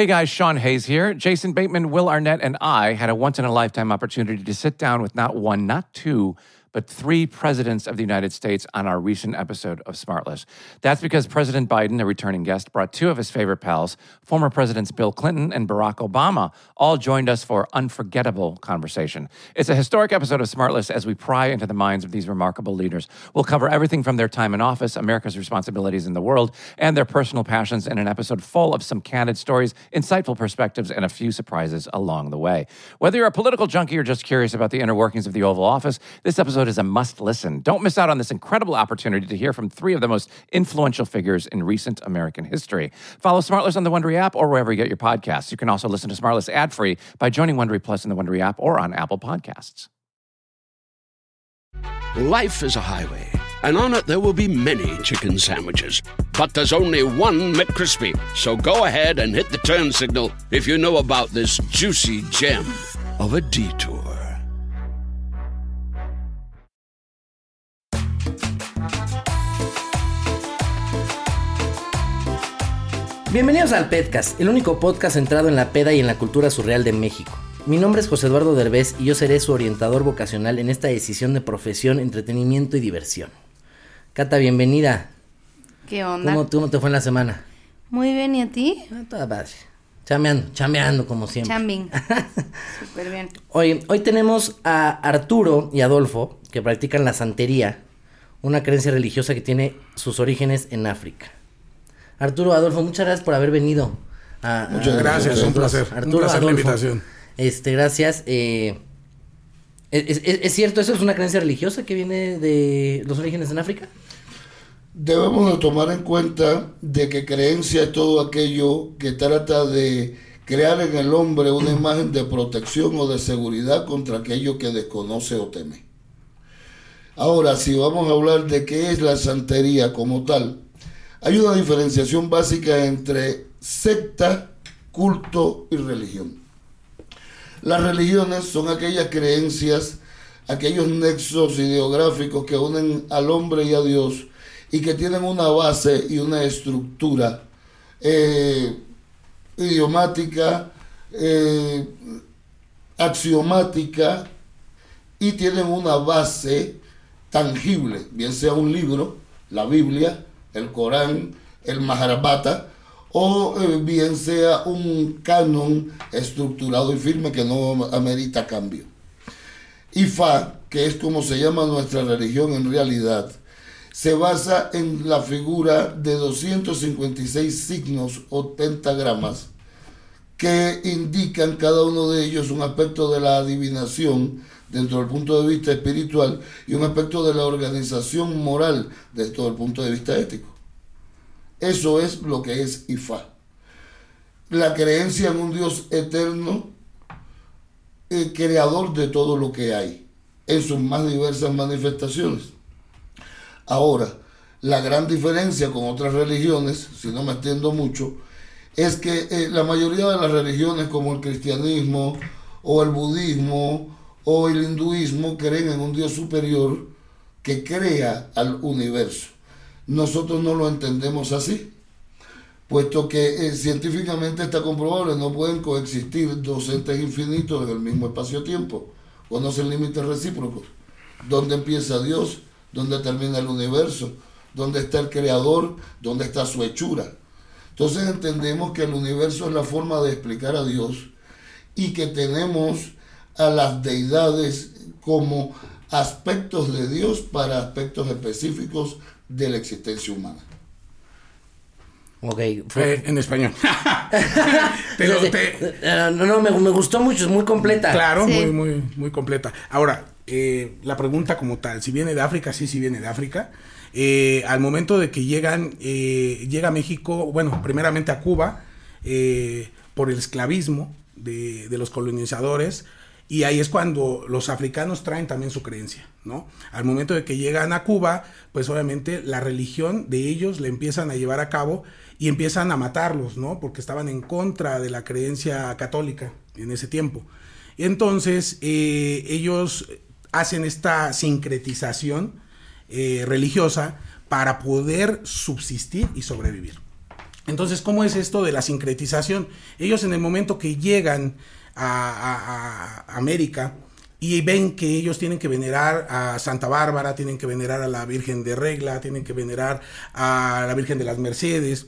Hey guys, Sean Hayes here. Jason Bateman, Will Arnett, and I had a once in a lifetime opportunity to sit down with not one, not two, but three presidents of the United States on our recent episode of Smartless. That's because President Biden, a returning guest, brought two of his favorite pals, former Presidents Bill Clinton and Barack Obama, all joined us for unforgettable conversation. It's a historic episode of Smartless as we pry into the minds of these remarkable leaders. We'll cover everything from their time in office, America's responsibilities in the world, and their personal passions in an episode full of some candid stories, insightful perspectives, and a few surprises along the way. Whether you're a political junkie or just curious about the inner workings of the Oval Office, this episode is a must listen. Don't miss out on this incredible opportunity to hear from three of the most influential figures in recent American history. Follow Smartless on the Wondery app or wherever you get your podcasts. You can also listen to Smartless ad free by joining Wondery Plus in the Wondery app or on Apple Podcasts. Life is a highway, and on it there will be many chicken sandwiches. But there's only one McCrispy. So go ahead and hit the turn signal if you know about this juicy gem of a detour. Bienvenidos al Pedcast, el único podcast centrado en la peda y en la cultura surreal de México. Mi nombre es José Eduardo Derbez y yo seré su orientador vocacional en esta decisión de profesión, entretenimiento y diversión. Cata, bienvenida. ¿Qué onda? ¿Cómo, cómo te fue en la semana? Muy bien, ¿y a ti? Ah, toda padre. Chameando, chameando como siempre. Chambing. Súper bien. Hoy, hoy tenemos a Arturo y Adolfo que practican la santería, una creencia religiosa que tiene sus orígenes en África. Arturo, Adolfo, muchas gracias por haber venido. A, Muchas a- gracias, a- un placer. Arturo, un placer la invitación. Este, gracias. eh, ¿es, es- es cierto eso? ¿Es una creencia religiosa que viene de los orígenes en África? Debemos de tomar en cuenta de que creencia es todo aquello que trata de crear en el hombre una imagen de protección o de seguridad contra aquello que desconoce o teme. Ahora, si vamos a hablar de qué es la santería como tal, hay una diferenciación básica entre secta, culto y religión. Las religiones son aquellas creencias, aquellos nexos ideográficos que unen al hombre y a Dios y que tienen una base y una estructura eh, idiomática, eh, axiomática y tienen una base tangible, bien sea un libro, la Biblia, el Corán, el Mahabharata, o eh, bien sea un canon estructurado y firme que no amerita cambio. Ifá, que es como se llama nuestra religión en realidad, se basa en la figura de 256 signos o pentagramas que indican cada uno de ellos un aspecto de la adivinación dentro del punto de vista espiritual y un aspecto de la organización moral desde el punto de vista ético. Eso es lo que es Ifá. La creencia en un Dios eterno, eh, creador de todo lo que hay, en sus más diversas manifestaciones. Ahora, la gran diferencia con otras religiones, si no me extiendo mucho, es que eh, la mayoría de las religiones como el cristianismo o el budismo o el hinduismo creen en un Dios superior que crea al universo. Nosotros no lo entendemos así, puesto que eh, científicamente está comprobable, no pueden coexistir dos entes infinitos en el mismo espacio-tiempo, conocen límites recíprocos. ¿Dónde empieza Dios? ¿Dónde termina el universo? ¿Dónde está el creador? ¿Dónde está su hechura? Entonces entendemos que el universo es la forma de explicar a Dios y que tenemos a las deidades como aspectos de Dios para aspectos específicos de la existencia humana. Ok. Eh, en español. Te lo- te- Eh, no, no, me, me gustó mucho, es muy completa. claro, Sí. muy, muy, muy completa. Ahora, eh, la pregunta como tal, si viene de África, sí, sí viene de África. Eh, al momento de que llegan, eh, llega a México, bueno, primeramente a Cuba, eh, por el esclavismo de, los colonizadores, y ahí es cuando los africanos traen también su creencia, ¿no? Al momento de que llegan a Cuba, pues obviamente la religión de ellos le empiezan a llevar a cabo y empiezan a matarlos, ¿no? Porque estaban en contra de la creencia católica en ese tiempo. Entonces ellos hacen esta sincretización eh, religiosa para poder subsistir y sobrevivir. Entonces, ¿cómo es esto de la sincretización? Ellos en el momento que llegan a, a América, y ven que ellos tienen que venerar a Santa Bárbara, tienen que venerar a la Virgen de Regla, tienen que venerar a la Virgen de las Mercedes.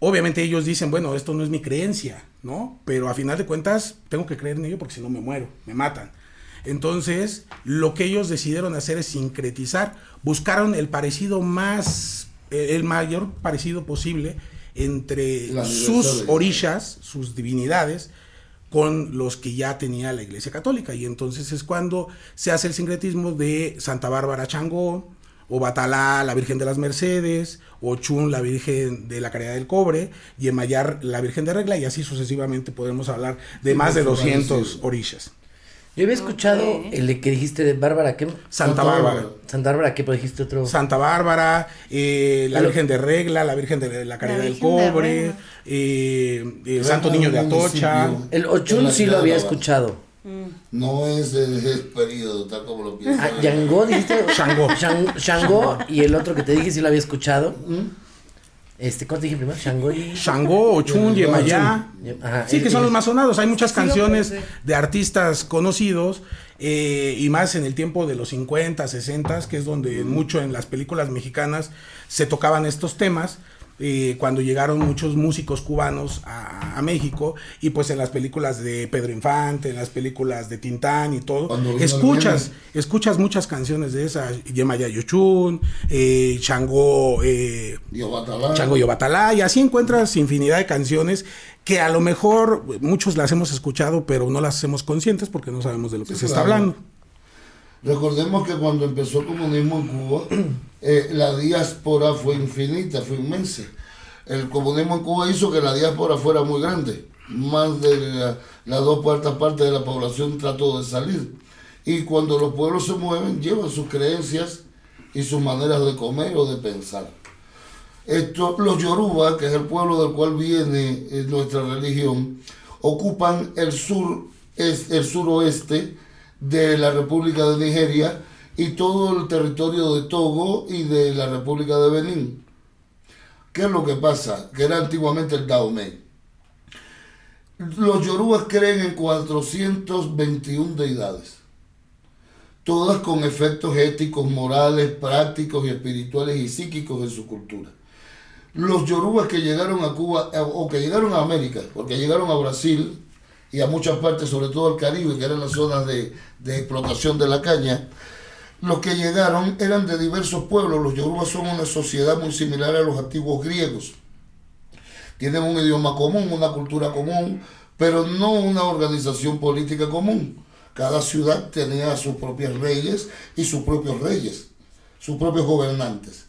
Obviamente ellos dicen, bueno, esto no es mi creencia, ¿no? Pero a final de cuentas tengo que creer en ello porque si no me muero, me matan. Entonces, lo que ellos decidieron hacer es sincretizar, buscaron el parecido más, el mayor parecido posible entre sus orillas, sus divinidades, con los que ya tenía la Iglesia Católica. Y entonces es cuando se hace el sincretismo de Santa Bárbara Changó, o Batalá, la Virgen de las Mercedes, o Chun, la Virgen de la Caridad del Cobre, y Emayar, la Virgen de Regla, y así sucesivamente podemos hablar de más de 200 orillas. Yo había escuchado el que dijiste de Bárbara, ¿qué? Santa Bárbara. Santa Bárbara, ¿qué dijiste otro? Santa Bárbara, eh, la Virgen de Regla, la Virgen de la Caridad del Cobre, eh, el Santo Niño de Atocha. El Ochun sí lo había escuchado. No es el, periodo, tal como lo piensas. Ah, Yangó, dijiste. Shango. Shango, y el otro que te dije sí lo había escuchado. Este, ¿Cuánto dije primero? Shango y... Shango, Ochun, Yemayá. Sí, que son los más sonados. Hay muchas canciones de artistas conocidos. Eh, y más en el tiempo de los 50, 60, que es donde mucho en las películas mexicanas se tocaban estos temas. Eh, cuando llegaron muchos músicos cubanos a, México y pues en las películas de Pedro Infante, en las películas de Tintán y todo, escuchas, escuchas muchas canciones de esas, Yemaya Yochun, eh, Chango, eh, Chango Yobatalá, y así encuentras infinidad de canciones que a lo mejor muchos las hemos escuchado, pero no las hacemos conscientes porque no sabemos de lo que se está hablando. Recordemos que cuando empezó el comunismo en Cuba, eh, la diáspora fue infinita, fue inmensa. El comunismo en Cuba hizo que la diáspora fuera muy grande. Más de las dos cuartas partes de la población trató de salir. Y cuando los pueblos se mueven, llevan sus creencias y sus maneras de comer o de pensar. Esto, los Yoruba, que es el pueblo del cual viene eh, nuestra religión, ocupan el sur, es, el suroeste de la República de Nigeria y todo el territorio de Togo y de la República de Benín. ¿Qué es lo que pasa? Que era antiguamente el Dahomey. Los yorubas creen en 421 deidades, todas con efectos éticos, morales, prácticos y espirituales y psíquicos en su cultura. Los yorubas que llegaron a Cuba eh, o que llegaron a América, porque llegaron a Brasil, y a muchas partes, sobre todo al Caribe, que eran las zonas de, explotación de la caña, los que llegaron eran de diversos pueblos. Los yorubas son una sociedad muy similar a los antiguos griegos. Tienen un idioma común, una cultura común, pero no una organización política común. Cada ciudad tenía sus propios reyes y sus propios reyes, sus propios gobernantes.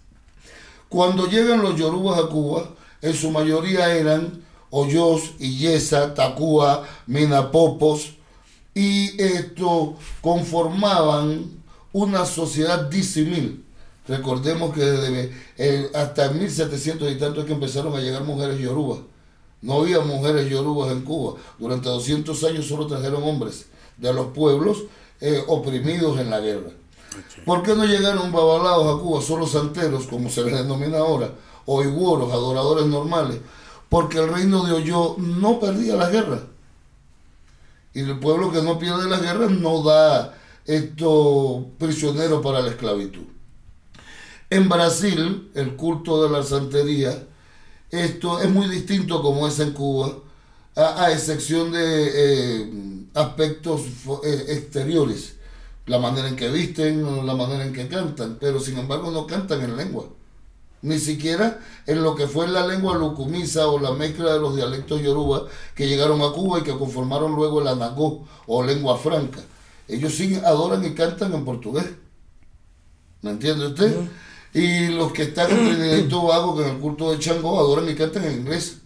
Cuando llegan los yorubas a Cuba, en su mayoría eran Hoyos, Illesa, Tacúa, Minapopos, y esto conformaban una sociedad disimil. Recordemos que desde el, hasta 1700 y tanto es que empezaron a llegar mujeres yorubas. No había mujeres yorubas en Cuba. Durante 200 años solo trajeron hombres de los pueblos eh, oprimidos en la guerra. ¿Por qué no llegaron babalaos a Cuba, solo santeros, como se les denomina ahora, o iguoros, adoradores normales? Porque el reino de Oyo no perdía la guerra. Y el pueblo que no pierde la guerra no da estos prisioneros para la esclavitud. En Brasil, el culto de la santería, esto es muy distinto como es en Cuba, a, excepción de eh, aspectos eh, exteriores, la manera en que visten, la manera en que cantan, pero sin embargo no cantan en lengua ni siquiera en lo que fue la lengua lucumisa o la mezcla de los dialectos yoruba que llegaron a Cuba y que conformaron luego el anagó o lengua franca. Ellos sí adoran y cantan en portugués. ¿Me entiende usted? Y los que están en Trinidad y Tobago, que en el culto de Changó, adoran y cantan en inglés.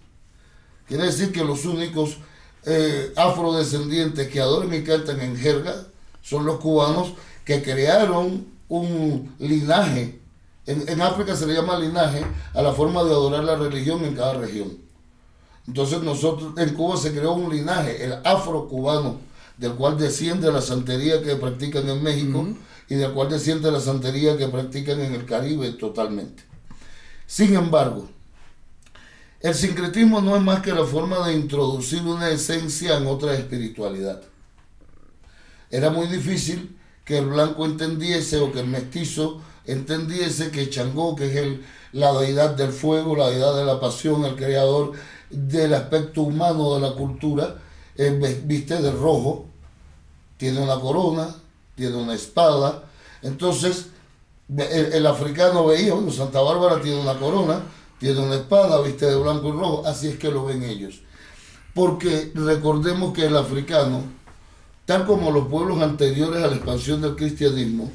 Quiere decir que los únicos eh, afrodescendientes que adoran y cantan en jerga son los cubanos que crearon un linaje en, África se le llama linaje a la forma de adorar la religión en cada región. Entonces nosotros, en Cuba se creó un linaje, el afro-cubano, del cual desciende la santería que practican en México y del cual desciende la santería que practican en el Caribe totalmente. Sin embargo, El sincretismo no es más que la forma de introducir una esencia en otra espiritualidad. Era muy difícil que el blanco entendiese o que el mestizo entendiese que Changó, que es el, la deidad del fuego, la deidad de la pasión, el creador del aspecto humano de la cultura, eh, viste de rojo, tiene una corona, tiene una espada. Entonces, el, africano veía, bueno, Santa Bárbara tiene una corona, tiene una espada, viste de blanco y rojo, así es que lo ven ellos. Porque recordemos que el africano, tal como los pueblos anteriores a la expansión del cristianismo,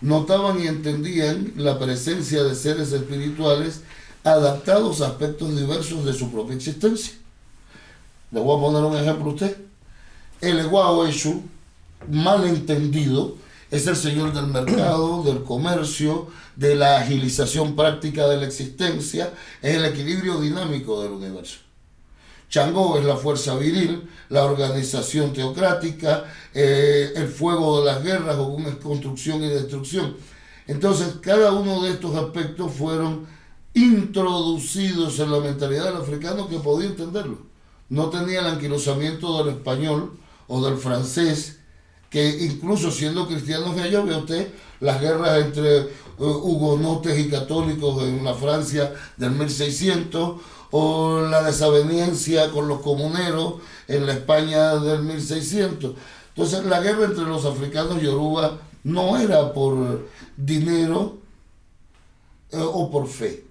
notaban y entendían la presencia de seres espirituales adaptados a aspectos diversos de su propia existencia. Le voy a poner un ejemplo a usted. El Eguao Eshu, mal entendido, es el señor del mercado, del comercio, de la agilización práctica de la existencia, es el equilibrio dinámico del universo. Changó es la fuerza viril, la organización teocrática, eh, el fuego de las guerras o una construcción y destrucción. Entonces, cada uno de estos aspectos fueron introducidos en la mentalidad del africano que podía entenderlo. No tenía el anquilosamiento del español o del francés, que incluso siendo cristianos ellos, ve usted las guerras entre eh, hugonotes y católicos en la Francia del 1600, o la desaveniencia con los comuneros en la España del 1600. Entonces la guerra entre los africanos yoruba no era por dinero eh, o por fe,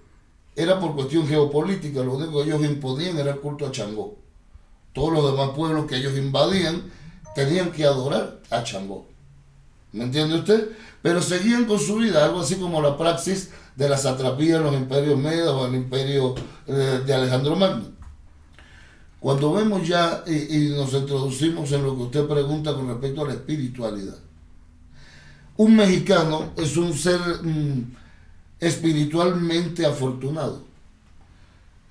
era por cuestión geopolítica, lo único que ellos imponían era el culto a Changó. Todos los demás pueblos que ellos invadían tenían que adorar a Changó. ¿Me entiende usted? Pero seguían con su vida, algo así como la praxis de la satrapía en los imperios medios o el imperio eh, de Alejandro Magno. Cuando vemos ya y, nos introducimos en lo que usted pregunta con respecto a la espiritualidad, un mexicano es un ser mm, espiritualmente afortunado.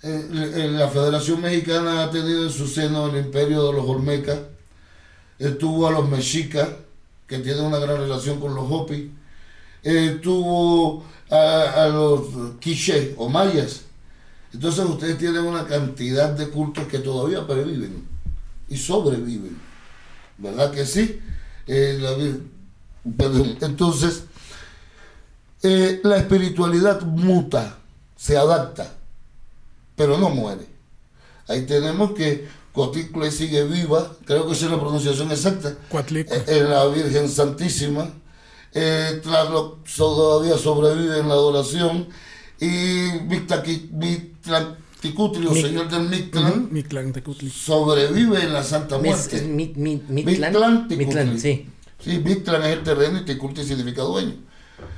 Eh, la Federación Mexicana ha tenido en su seno el imperio de los Olmecas, estuvo a los mexicas, que tienen una gran relación con los Hopi, tuvo a, los quiché o mayas. Entonces ustedes tienen una cantidad de cultos que todavía perviven y sobreviven. ¿Verdad que sí? Eh, entonces, eh, la espiritualidad muta, se adapta, pero no muere. Ahí tenemos que Coticle sigue viva, creo que esa es la pronunciación exacta, eh, en la Virgen Santísima eh, todavía sobrevive en la adoración, y Mictlanticutli, o señor del Mictlán, sobrevive en la Santa Muerte. Mictlán, sí. Sí, Mictlán es el terreno y Ticutli significa dueño.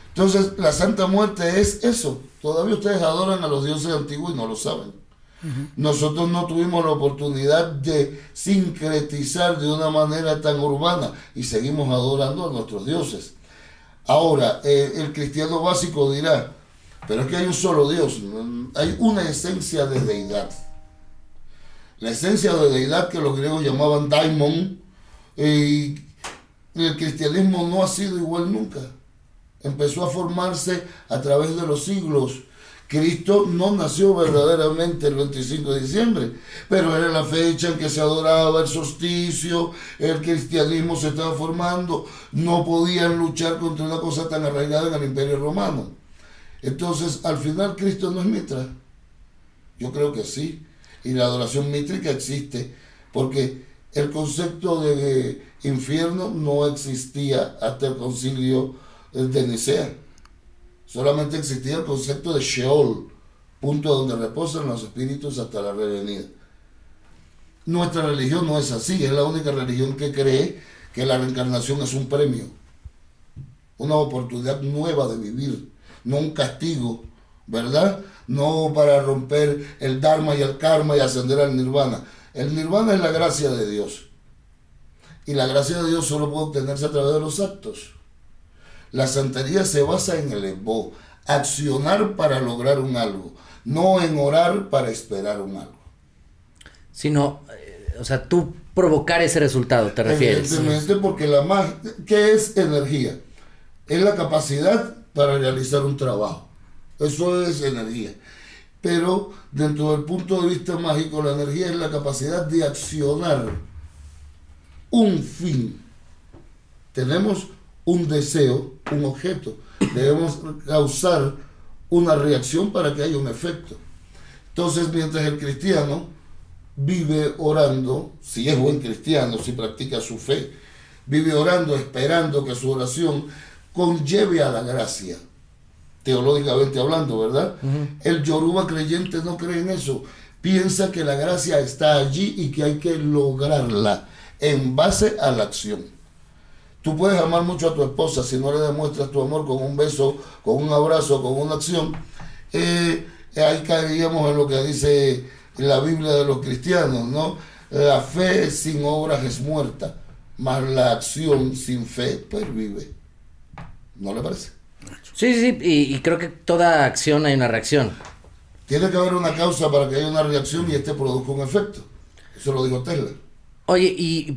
Entonces, la Santa Muerte es eso. Todavía ustedes adoran a los dioses antiguos y no lo saben. Nosotros no tuvimos la oportunidad de sincretizar de una manera tan urbana y seguimos adorando a nuestros dioses. Ahora, eh, el cristiano básico dirá, pero es que hay un solo Dios, hay una esencia de deidad. La esencia de deidad que los griegos llamaban daimon, y el cristianismo no ha sido igual nunca. Empezó a formarse a través de los siglos Cristo no nació verdaderamente el 25 de diciembre, pero era la fecha en que se adoraba el solsticio, el cristianismo se estaba formando, no podían luchar contra una cosa tan arraigada en el imperio romano. Entonces, al final, Cristo no es mitra. Yo creo que sí. Y la adoración mítrica existe, porque el concepto de infierno no existía hasta el concilio de Nicea. Solamente existía el concepto de Sheol, punto donde reposan los espíritus hasta la revenida. Nuestra religión no es así, es la única religión que cree que la reencarnación es un premio, una oportunidad nueva de vivir, no un castigo, ¿verdad? No para romper el Dharma y el Karma y ascender al Nirvana. El Nirvana es la gracia de Dios. Y la gracia de Dios solo puede obtenerse a través de los actos. La santería se basa en el embo, accionar para lograr un algo, no en orar para esperar un algo. Sino, eh, o sea, tú provocar ese resultado, ¿te refieres? Evidentemente, porque la magia, ¿qué es energía? Es la capacidad para realizar un trabajo. Eso es energía. pero dentro del punto de vista mágico, la energía es la capacidad de accionar un fin. Tenemos un deseo, un objeto. Debemos causar una reacción para que haya un efecto. Entonces, mientras el cristiano vive orando, si es buen cristiano, si practica su fe, vive orando esperando que su oración conlleve a la gracia, teológicamente hablando, ¿verdad? El yoruba creyente no cree en eso, piensa que la gracia está allí y que hay que lograrla en base a la acción. Tú puedes amar mucho a tu esposa si no le demuestras tu amor con un beso, con un abrazo, con una acción. Eh, ahí caeríamos en lo que dice la Biblia de los cristianos, ¿no? La fe sin obras es muerta, mas la acción sin fe pervive. ¿No le parece? Sí, sí, sí, y, y creo que toda acción hay una reacción. Tiene que haber una causa para que haya una reacción y este produzca un efecto. Eso lo dijo Tesla. Oye, y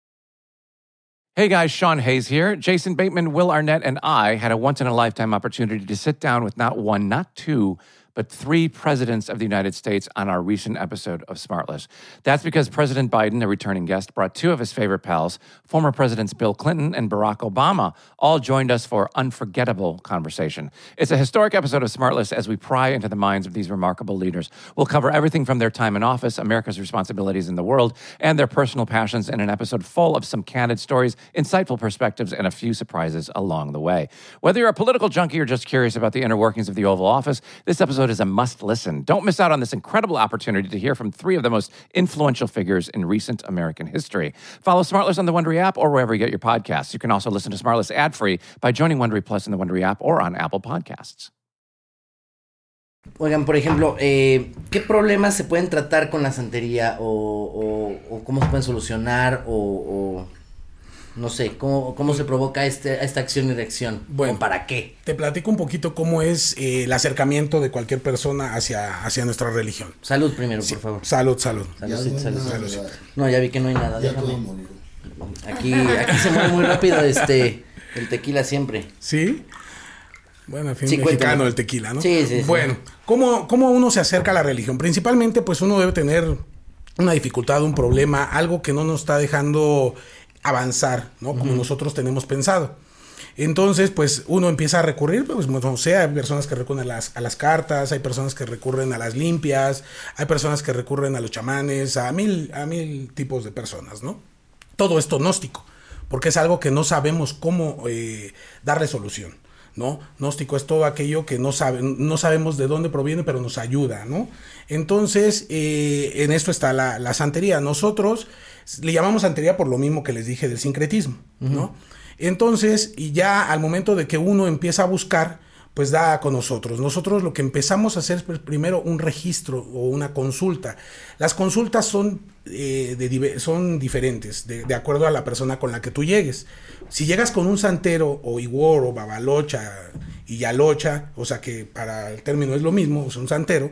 Hey guys, Sean Hayes here. Jason Bateman, Will Arnett, and I had a once in a lifetime opportunity to sit down with not one, not two, but three presidents of the United States on our recent episode of Smartless. That's because President Biden, a returning guest, brought two of his favorite pals, former Presidents Bill Clinton and Barack Obama, all joined us for unforgettable conversation. It's a historic episode of Smartless as we pry into the minds of these remarkable leaders. We'll cover everything from their time in office, America's responsibilities in the world, and their personal passions in an episode full of some candid stories, insightful perspectives, and a few surprises along the way. Whether you're a political junkie or just curious about the inner workings of the Oval Office, this episode is a must listen. Don't miss out on this incredible opportunity to hear from three of the most influential figures in recent American history. Follow Smartless on the Wondery app or wherever you get your podcasts. You can also listen to Smartless ad free by joining Wondery Plus in the Wondery app or on Apple Podcasts. Oigan, por ejemplo, eh, ¿qué problemas se pueden tratar con la santería o, o- o cómo se pueden solucionar o, o no sé, cómo, cómo se provoca este, esta acción y reacción? Bueno. ¿O para qué? Te platico un poquito cómo es eh, el acercamiento de cualquier persona hacia, hacia nuestra religión. Salud primero, por favor. Salud, salud. Saludcita, Ya no salud. nada, No, ya vi que no hay nada. Ya. Aquí, aquí se muere muy rápido este el tequila siempre. ¿Sí? Bueno, en fin, Sí, mexicano cuéntame. el tequila, ¿no? Sí, sí, sí. Bueno, ¿cómo, ¿cómo uno se acerca a la religión? Principalmente, pues uno debe tener una dificultad, un problema, algo que no nos está dejando avanzar, ¿no? Como nosotros tenemos pensado. Entonces, pues uno empieza a recurrir, pues no sé, hay personas que recurren a las, a las cartas, hay personas que recurren a las limpias, hay personas que recurren a los chamanes, a mil, a mil tipos de personas, ¿no? Todo esto gnóstico, porque es algo que no sabemos cómo eh, darle solución. ¿No? Gnóstico es todo aquello que no, sabe, no sabemos de dónde proviene, pero nos ayuda, ¿no? Entonces, eh, en esto está la, la santería. Nosotros le llamamos santería por lo mismo que les dije del sincretismo, ¿no? Entonces, y ya al momento de que uno empieza a buscar, pues da con nosotros. Nosotros lo que empezamos a hacer es pues, primero un registro o una consulta. Las consultas son, eh, son diferentes, de, de acuerdo a la persona con la que tú llegues. Si llegas con un santero o iguor o babalocha y yalocha, o sea que para el término es lo mismo, es un santero,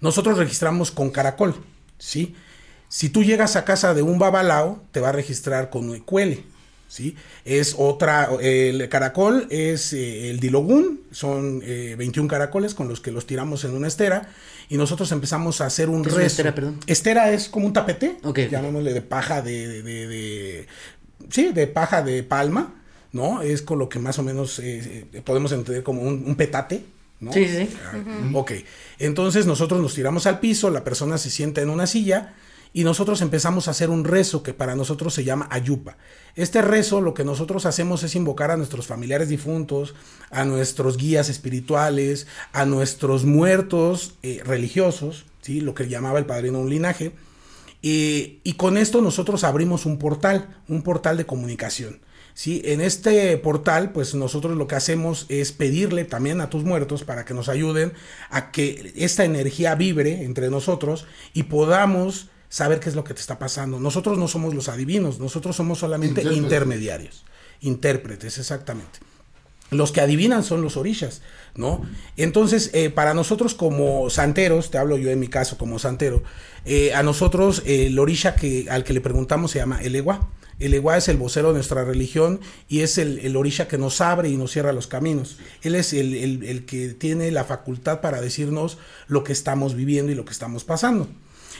nosotros registramos con caracol, ¿sí? Si tú llegas a casa de un babalao, te va a registrar con huecuele, ¿sí? Es otra, el caracol es eh, el dilogún, son eh, 21 caracoles con los que los tiramos en una estera y nosotros empezamos a hacer un ¿Qué es una rezo. estera, perdón? Estera es como un tapete, Ok, ok. llamémosle de paja de, de, de- de- sí, de paja de palma, ¿no? Es con lo que más o menos eh, eh, podemos entender como un, un petate, ¿no? Sí, sí, sí. Ah, Ok, entonces nosotros nos tiramos al piso, la persona se sienta en una silla y nosotros empezamos a hacer un rezo que para nosotros se llama ayupa. Este rezo lo que nosotros hacemos es invocar a nuestros familiares difuntos, a nuestros guías espirituales, a nuestros muertos eh, religiosos, ¿sí? lo que llamaba el padrino un linaje, y con esto nosotros abrimos un portal, un portal de comunicación. ¿sí? En este portal, pues nosotros lo que hacemos es pedirle también a tus muertos para que nos ayuden a que esta energía vibre entre nosotros y podamos saber qué es lo que te está pasando. Nosotros no somos los adivinos, nosotros somos solamente Intérpretes. intermediarios, intérpretes, exactamente. Los que adivinan son los orishas, ¿no? Entonces, eh, para nosotros como santeros, te hablo yo en mi caso como santero, eh, a nosotros eh, el orisha que, al que le preguntamos se llama el Ewa. El Ewa es el vocero de nuestra religión y es el, el orisha que nos abre y nos cierra los caminos. Él es el, el- el que tiene la facultad para decirnos lo que estamos viviendo y lo que estamos pasando.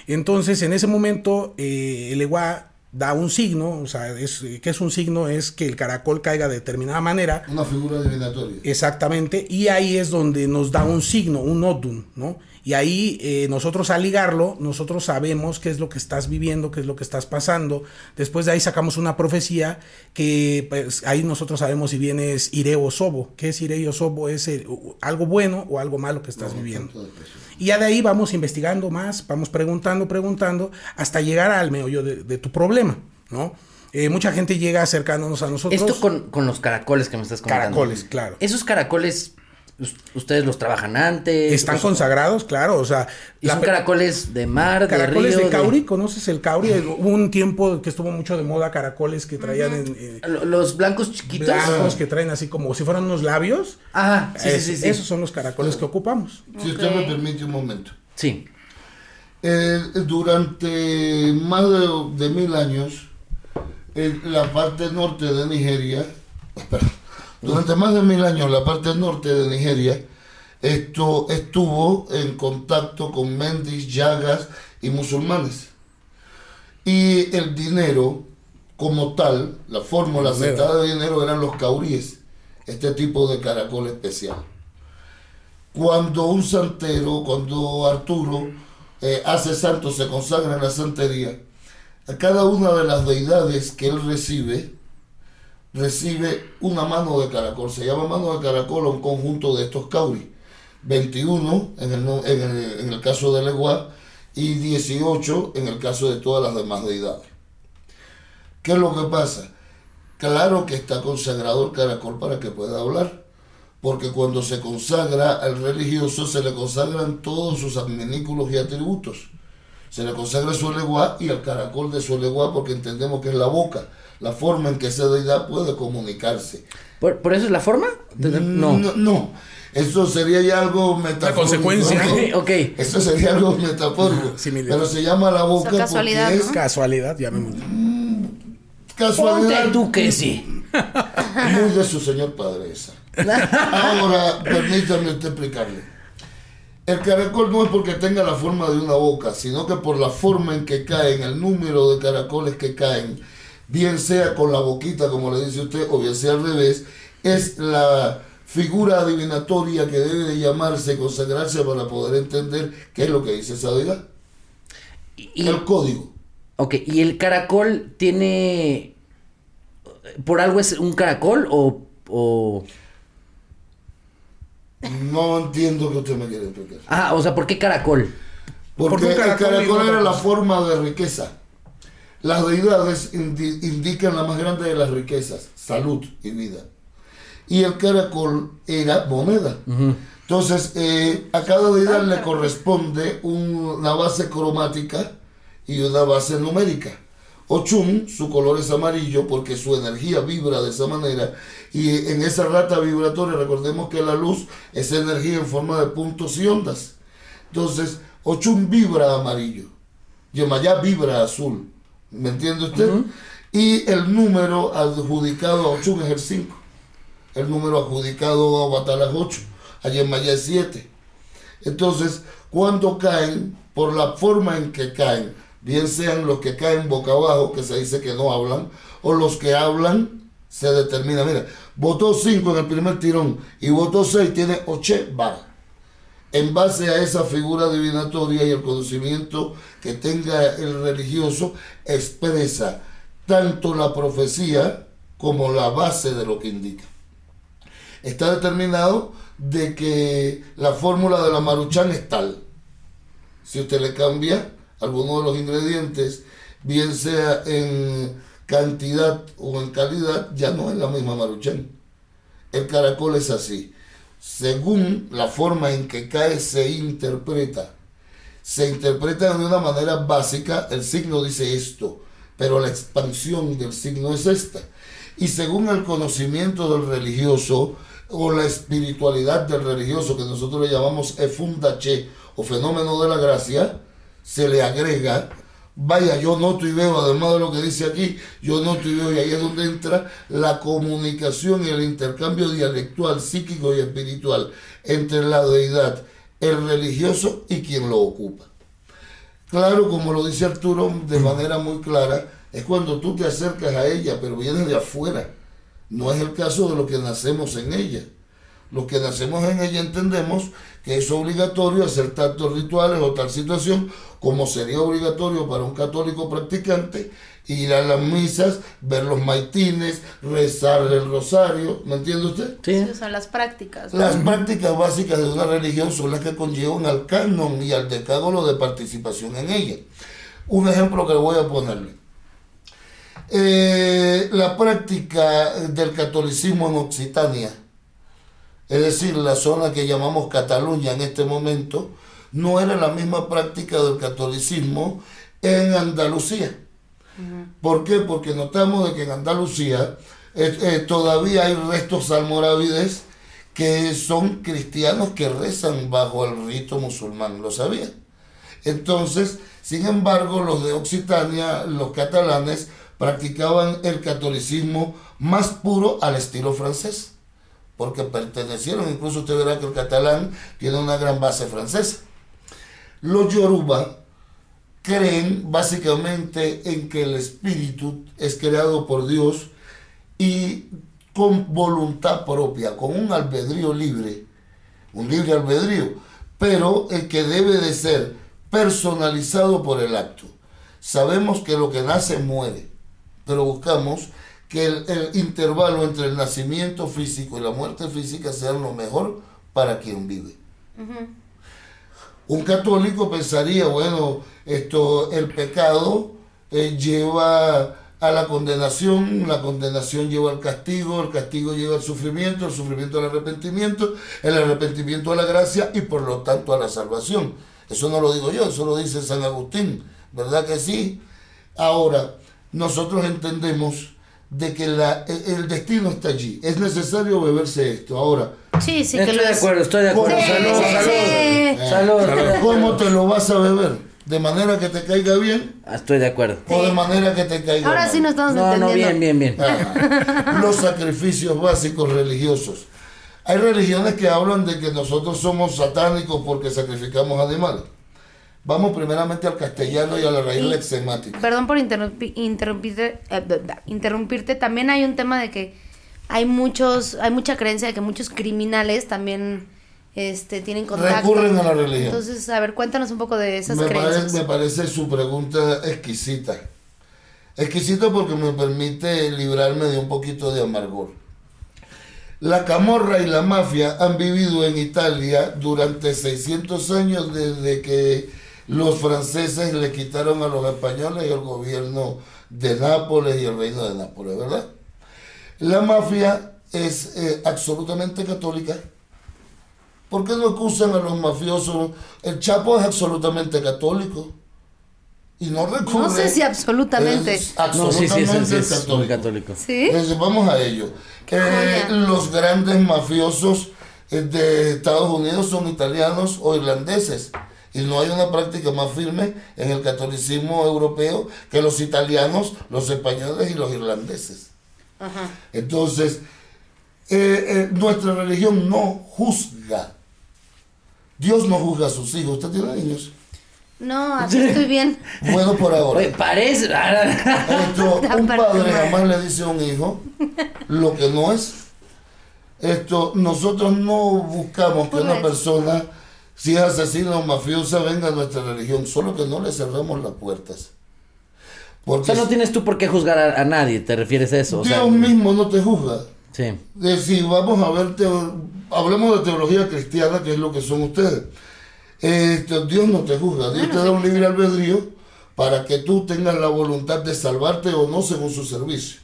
Entonces, en ese momento, eh, el Ewa da un signo, o sea, es, ¿qué es un signo? Es que el caracol caiga de determinada manera, Una figura adivinatoria. exactamente, y ahí es donde nos da un signo, un odun, ¿no? Y ahí eh, nosotros al ligarlo, nosotros sabemos qué es lo que estás viviendo, qué es lo que estás pasando. Después de ahí sacamos una profecía que pues, ahí nosotros sabemos si bien es Ire o Sobo. ¿Qué es Ire o Sobo? Es eh, algo bueno o algo malo que estás viviendo. Y ya de ahí vamos investigando más, vamos preguntando, preguntando, hasta llegar al meollo de, de tu problema, ¿no? Eh, mucha gente llega acercándonos a nosotros. Esto con, con los caracoles que me estás comentando. Caracoles, claro. Esos caracoles, ustedes los trabajan antes. Están o consagrados, claro, o sea... Y son caracoles de mar, Caracoles de río. de Cauri, ¿conoces el Cauri? Hubo un tiempo que estuvo mucho de moda caracoles que traían en, eh, Lo- Los blancos chiquitos. blancos, que traen así como si fueran unos labios. Ajá, sí, sí, Es- sí, sí. Esos son los caracoles que ocupamos. Si usted me permite un momento. Sí. Eh, durante más de, de mil años, en la parte norte de Nigeria, espera, durante más de mil años la parte norte de Nigeria esto estuvo en contacto con mendis, llagas y musulmanes. Y el dinero como tal, la fórmula aceptada de dinero eran los cauríes, este tipo de caracol especial cuando un santero, cuando Arturo eh, hace santo, se consagra en la santería, a cada una de las deidades que él recibe, recibe una mano de caracol. Se llama mano de caracol a un conjunto de estos cauris. 21 en el, en el, en el caso de Leguá y 18 en el caso de todas las demás deidades. ¿Qué es lo que pasa? Claro que está consagrado el caracol para que pueda hablar porque cuando se consagra al religioso se le consagran todos sus adminículos y atributos. Se le consagra su leguá y el caracol de su leguá porque entendemos que es la boca, la forma en que esa deidad puede comunicarse. ¿Por, por eso es la forma? No. no, no. eso sería ya algo metafórico. consecuencia. ¿no? Ok. Eso sería algo metafórico. Similar. Pero se llama la boca Son casualidad, porque es ¿no? Casualidad, llamémoslo. casualidad Ponte tú que sí. muy de su señor padre esa. Ahora, permítame usted explicarle. El caracol no es porque tenga la forma de una boca, sino que por la forma en que caen, el número de caracoles que caen, bien sea con la boquita, como le dice usted, o bien sea al revés, es la figura adivinatoria que debe de llamarse, consagrarse para poder entender qué es lo que dice esa deidad. Y, El código. ok, ¿y el caracol tiene... ¿Por algo es un caracol o...? o... No entiendo que usted me quiere explicar. Ah, o sea, ¿por qué caracol? Porque el caracol era la forma de riqueza. Las deidades indi- indican la más grande de las riquezas, salud y vida. Y el caracol era moneda. Entonces, eh, a cada deidad le corresponde un- una base cromática y una base numérica. Ochum, su color es amarillo porque su energía vibra de esa manera. Y en esa rata vibratoria, recordemos que la luz es energía en forma de puntos y ondas. Entonces, Ochum vibra amarillo. Yemayá vibra azul. ¿Me entiende usted? Y el número adjudicado a Ochum es el 5. El número adjudicado a Batala es 8. A Yemayá es 7. Entonces, cuando caen, por la forma en que caen, bien sean los que caen boca abajo, que se dice que no hablan, o los que hablan, se determina. Mira, votó 5 en el primer tirón y votó 6, tiene 8 varas en base a esa figura divinatoria y el conocimiento que tenga el religioso, expresa tanto la profecía como la base de lo que indica. Está determinado de que la fórmula de la maruchan es tal. Si usted le cambia alguno de los ingredientes, bien sea en cantidad o en calidad, ya no es la misma maruchan. El caracol es así. Según la forma en que cae, se interpreta. Se interpreta de una manera básica, el signo dice esto, pero la expansión del signo es esta. Y según el conocimiento del religioso o la espiritualidad del religioso, que nosotros le llamamos efundache o fenómeno de la gracia, se le agrega Vaya, yo noto y veo, además de lo que dice aquí, yo noto y veo, y ahí es donde entra la comunicación y el intercambio dialectual, psíquico y espiritual entre la deidad, el religioso y quien lo ocupa. Claro, como lo dice Arturo de manera muy clara, es cuando tú te acercas a ella, pero vienes de afuera. No es el caso de lo que nacemos en ella. Los que nacemos en ella entendemos que es obligatorio hacer tantos rituales o tal situación como sería obligatorio para un católico practicante ir a las misas, ver los maitines, rezar el rosario, ¿me entiende usted? Sí. Esas son las prácticas. Las prácticas básicas de una religión son las que conllevan al canon y al decálogo de participación en ella. Un ejemplo que voy a ponerle. Eh, la práctica del catolicismo en Occitania, es decir, la zona que llamamos Cataluña en este momento, no era la misma práctica del catolicismo en Andalucía. ¿Por qué? Porque notamos de que en Andalucía eh, eh, todavía hay restos almorávides que son cristianos que rezan bajo el rito musulmán, ¿lo sabía? Entonces, sin embargo, los de Occitania, los catalanes, practicaban el catolicismo más puro al estilo francés, porque pertenecieron, incluso usted verá que el catalán tiene una gran base francesa. Los yoruba creen básicamente en que el espíritu es creado por Dios y con voluntad propia, con un albedrío libre, un libre albedrío, pero el que debe de ser personalizado por el acto. Sabemos que lo que nace muere, pero buscamos que el, intervalo entre el nacimiento físico y la muerte física sea lo mejor para quien vive. Un católico pensaría, bueno, esto, el pecado eh, lleva a la condenación, la condenación lleva al castigo, el castigo lleva al sufrimiento, el sufrimiento al arrepentimiento, el arrepentimiento a la gracia y por lo tanto a la salvación. Eso no lo digo yo, eso lo dice San Agustín, ¿verdad que sí? Ahora, nosotros entendemos de que la, el destino está allí. Es necesario beberse esto. Ahora, Sí, sí, estoy que lo de es. acuerdo, estoy de acuerdo. Sí, salud, sí, salud. sí. Salud. ¿cómo te lo vas a beber? ¿De manera que te caiga bien Ah, Estoy de acuerdo. o de manera que te caiga Ahora mal? sí nos estamos No, no, entendiendo. bien, bien, bien. Ajá. Los sacrificios básicos religiosos. Hay religiones que hablan de que nosotros somos satánicos porque sacrificamos animales. Vamos primeramente al castellano y a la raíz Y- lexemática. Perdón por interrumpi- interrumpirte, eh, interrumpirte. También hay un tema de que hay muchos, hay mucha creencia de que muchos criminales también este, tienen contacto. Recurren a la religión. Entonces, a ver, cuéntanos un poco de esas Me creencias. parece, me parece su pregunta exquisita. Exquisita porque me permite librarme de un poquito de amargor. La camorra y la mafia han vivido en Italia durante 600 años desde que los franceses le quitaron a los españoles el gobierno de Nápoles y el reino de Nápoles, ¿verdad? La mafia es eh, absolutamente católica. ¿Por qué no acusan a los mafiosos? El Chapo es absolutamente católico. Y no recurre. No sé si absolutamente. Es No, sí, sí, sí, absolutamente sí, es muy católico. católico. ¿Sí? Entonces, vamos a ello. Eh, los grandes mafiosos eh, de Estados Unidos son italianos o irlandeses. Y no hay una práctica más firme en el catolicismo europeo que los italianos, los españoles y los irlandeses. Entonces, eh, eh, nuestra religión no juzga. Dios no juzga a sus hijos. ¿Usted tiene niños? No, así estoy bien. Bueno, por ahora. Oye, parece. Esto, un padre jamás le dice a un hijo lo que no es. Esto, nosotros no buscamos que una persona, si es asesina o mafiosa, venga a nuestra religión, solo que no le cerramos las puertas. O sea, no tienes tú por qué juzgar a, a nadie, te refieres a eso. O sea, Dios mismo no te juzga. Sí. De si vamos a ver, teo- hablemos de teología cristiana, que es lo que son ustedes. Esto, Dios no te juzga, Dios te da un libre albedrío para que tú tengas la voluntad de salvarte o no según su servicio.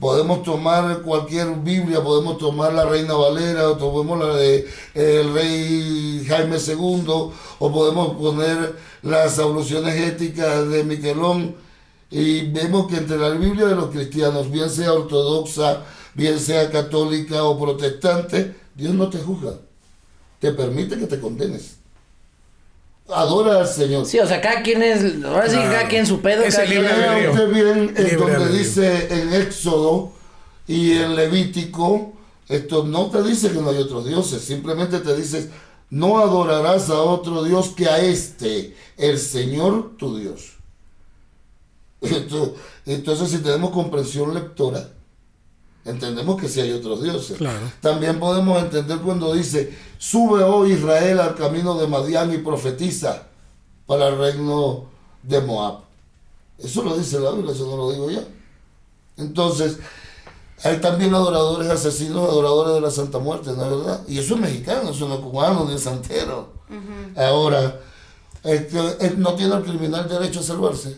Podemos tomar cualquier Biblia, podemos tomar la Reina Valera, o tomemos la de el rey Jaime II, o podemos poner las abluciones éticas de Miquelón, y vemos que entre la Biblia de los cristianos, bien sea ortodoxa, bien sea católica o protestante, Dios no te juzga, te permite que te condenes. Adora al Señor. Sí, o sea, cada quien es. Ahora sí, que cada quien su pedo. Es cada el libre usted bien en Libre donde albedrío. dice en Éxodo y en Levítico, esto no te dice que no hay otros dioses, simplemente te dice, no adorarás a otro Dios que a este, el Señor tu Dios. Entonces, si tenemos comprensión lectora, entendemos que sí hay otros dioses. Claro. También podemos entender cuando dice, sube hoy Israel al camino de Madián y profetiza para el reino de Moab. Eso lo dice la Biblia, eso no lo digo yo. Entonces, hay también adoradores asesinos, adoradores de la Santa Muerte, ¿no es verdad? Y eso es mexicano, eso no es cubano ni es santero. Ahora, este, eh, ¿no tiene el criminal derecho a salvarse?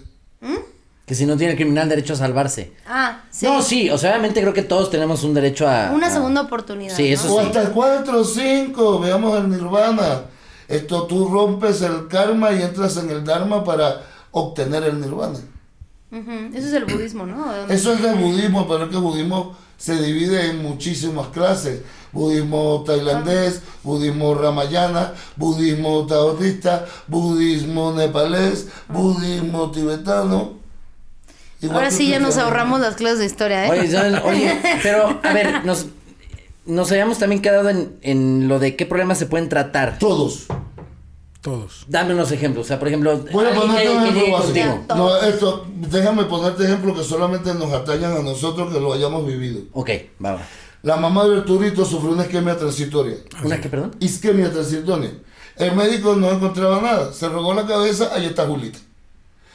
Que si no tiene el criminal derecho a salvarse. Ah, sí. No, sí, o sea, obviamente creo que todos tenemos un derecho a. Una a- segunda oportunidad. Sí, ¿no? eso O sí. hasta cuatro o cinco, veamos el nirvana. Esto tú rompes el karma y entras en el dharma para obtener el nirvana. Eso es el budismo, ¿no? Eso es de budismo, pero es que el budismo se divide en muchísimas clases. Budismo tailandés, budismo ramayana, budismo taoísta, budismo nepalés, budismo tibetano. Igual Ahora sí ya nos ahorramos las clases de historia, ¿eh? Oye. Oye, pero a ver, nos, nos habíamos también quedado en, en lo de qué problemas se pueden tratar. Todos. Todos. Dame unos ejemplos. O sea, por ejemplo, Voy a ponerte un ejemplo básico. No, esto, déjame ponerte ejemplos que solamente nos atañan a nosotros que lo hayamos vivido. Ok, va, va. La mamá de Arturito sufrió una isquemia transitoria. ¿Una qué, perdón? Isquemia transitoria. El médico no encontraba nada. Se rogó la cabeza, ahí está Julita.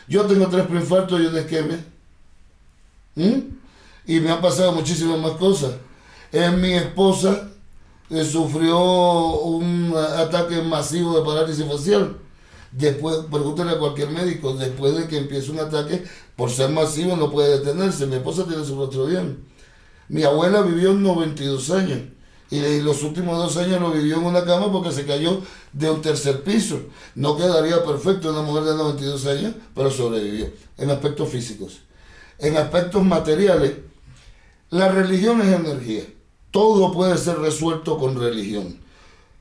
Yo tengo tres preinfartos y una isquemia. ¿Mm? Y me han pasado muchísimas más cosas. Mi esposa sufrió un ataque masivo de parálisis facial. Después, pregúntale a cualquier médico, después de que empiece un ataque, por ser masivo no puede detenerse. Mi esposa tiene su rostro bien. Mi abuela vivió 92 años y los últimos dos años lo vivió en una cama porque se cayó de un tercer piso. No quedaría perfecto una mujer de 92 años, pero sobrevivió en aspectos físicos. En aspectos materiales, la religión es energía. Todo puede ser resuelto con religión.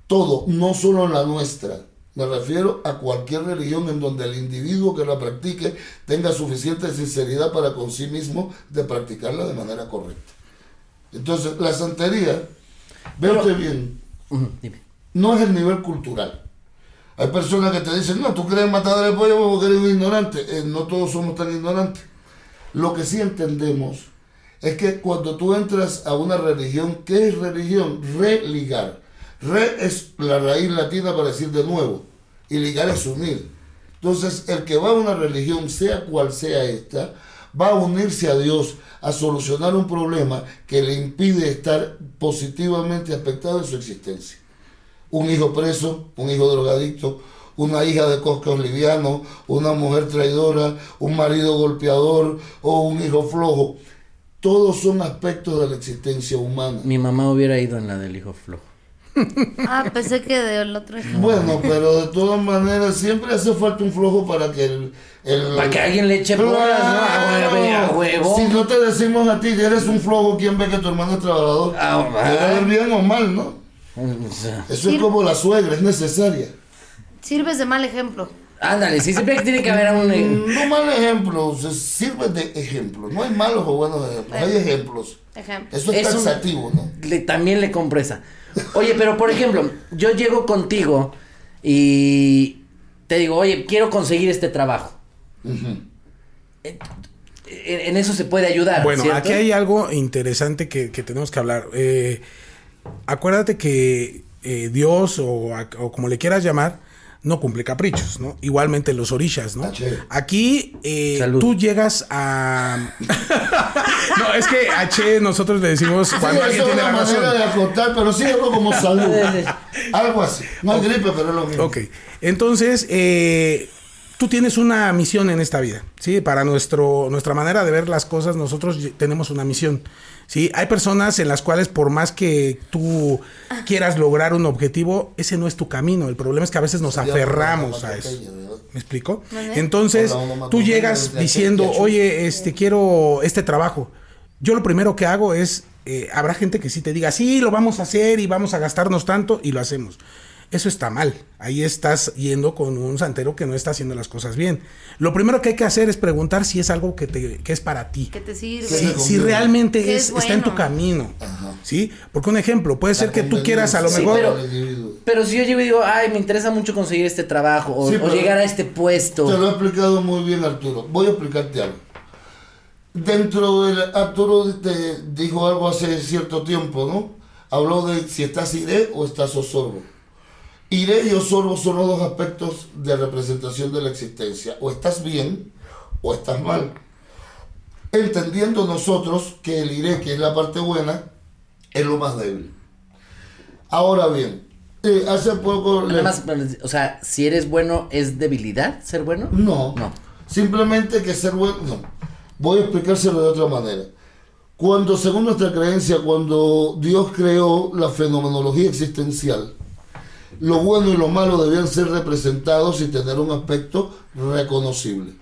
Todo, no solo la nuestra. Me refiero a cualquier religión en donde el individuo que la practique tenga suficiente sinceridad para con sí mismo de practicarla de manera correcta. Entonces, la santería, usted bien, dime. no es el nivel cultural. Hay personas que te dicen, no, tú crees matador de pollo porque eres un ignorante. Eh, no todos somos tan ignorantes. Lo que sí entendemos es que cuando tú entras a una religión, ¿qué es religión? Religar. Re es la raíz latina para decir de nuevo. Y ligar es unir. Entonces, el que va a una religión, sea cual sea esta, va a unirse a Dios a solucionar un problema que le impide estar positivamente aspectado en su existencia un hijo preso, un hijo drogadicto, una hija de coscos livianos, una mujer traidora, un marido golpeador o un hijo flojo. Todos son aspectos de la existencia humana. Mi mamá hubiera ido en la del hijo flojo. Ah, pensé que del otro ejemplo. Bueno, pero de todas maneras siempre hace falta un flojo para que el... el- Para que alguien le eche ¿no? A huevo, a huevo. Si no te decimos a ti que eres un flojo, ¿quién ve que tu hermano es trabajador? Ah, va. Debe ver bien o mal, ¿no? O sea, Eso es como la suegra, es necesaria. Sirves de mal ejemplo. Ándale, sí, siempre tiene que haber un... Mm, No mal ejemplo, se sirve de ejemplo. No hay malos o buenos ejemplos, hay ejemplos. Ejemplo. Eso es, Es un- ¿no? le- también le compresa. Oye, pero por ejemplo, yo llego contigo y te digo, oye, quiero conseguir este trabajo. En, en eso se puede ayudar. Bueno, ¿cierto? aquí hay algo interesante que, que tenemos que hablar. Eh, acuérdate que eh, Dios o como le quieras llamar, no cumple caprichos, ¿no? Igualmente los orishas, ¿no? Aquí eh, tú llegas a... no, es que H nosotros le decimos Sí, cuando alguien eso es tiene una la razón. manera de acotar, pero sí algo como salud. algo así. No hay gripe, pero es lo mismo. Ok, entonces eh, tú tienes una misión en esta vida, ¿sí? Para nuestro, nuestra manera de ver las cosas, nosotros tenemos una misión, ¿sí? Hay personas en las cuales por más que tú quieras lograr un objetivo, ese no es tu camino. El problema es que a veces nos aferramos a eso. ¿Me explico? ¿Vale? Entonces, tú llegas diciendo, oye, este, quiero este trabajo. Yo lo primero que hago es, eh, habrá gente que sí te diga, sí, lo vamos a hacer y vamos a gastarnos tanto y lo hacemos. Eso está mal. Ahí estás yendo con un santero que no está haciendo las cosas bien. Lo primero que hay que hacer es preguntar si es algo que, te, que es para ti. ¿Qué te sirve? Si, realmente Que es, es está en tu camino. ¿Sí? Porque un ejemplo, puede ser que tú quieras a lo mejor... pero- si yo llego y digo, ay, me interesa mucho conseguir este trabajo o, Sí, o pero- llegar a este puesto. Te lo he explicado muy bien, Arturo. Voy a explicarte algo. Dentro del. Arturo te dijo algo hace cierto tiempo, ¿no? Habló de si estás iré o estás osorbo. Iré y osorbo son los dos aspectos de representación de la existencia. O estás bien o estás mal. Entendiendo nosotros que el iré, que es la parte buena, es lo más débil. Ahora bien, eh, hace poco. le- Nada más, o sea, si eres bueno, ¿es debilidad ser bueno? No, No. Simplemente que ser bueno. No. Voy a explicárselo de otra manera. Cuando, según nuestra creencia, cuando Dios creó la fenomenología existencial, lo bueno y lo malo debían ser representados y tener un aspecto reconocible.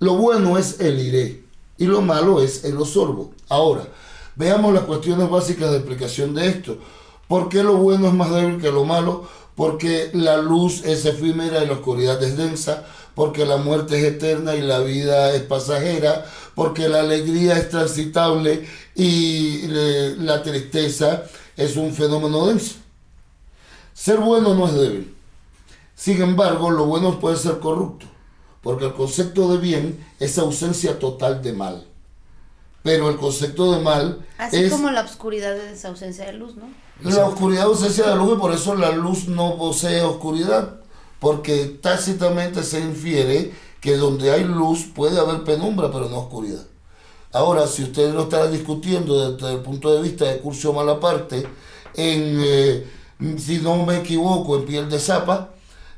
Lo bueno es el iré y lo malo es el osorbo. Ahora, veamos las cuestiones básicas de explicación de esto. ¿Por qué lo bueno es más débil que lo malo? Porque la luz es efímera y la oscuridad es densa. Porque la muerte es eterna y la vida es pasajera. Porque la alegría es transitable y eh, la tristeza es un fenómeno denso. Ser bueno no es débil. Sin embargo, lo bueno puede ser corrupto, porque el concepto de bien es ausencia total de mal. Pero el concepto de mal Así es como la oscuridad es ausencia de luz, ¿no? la oscuridad ausencia de luz y por eso la luz no posee oscuridad, porque tácitamente se infiere que donde hay luz puede haber penumbra, pero no oscuridad. Ahora, si usted lo está discutiendo desde el punto de vista de Curcio Malaparte, en, eh, si no me equivoco, en piel de zapa,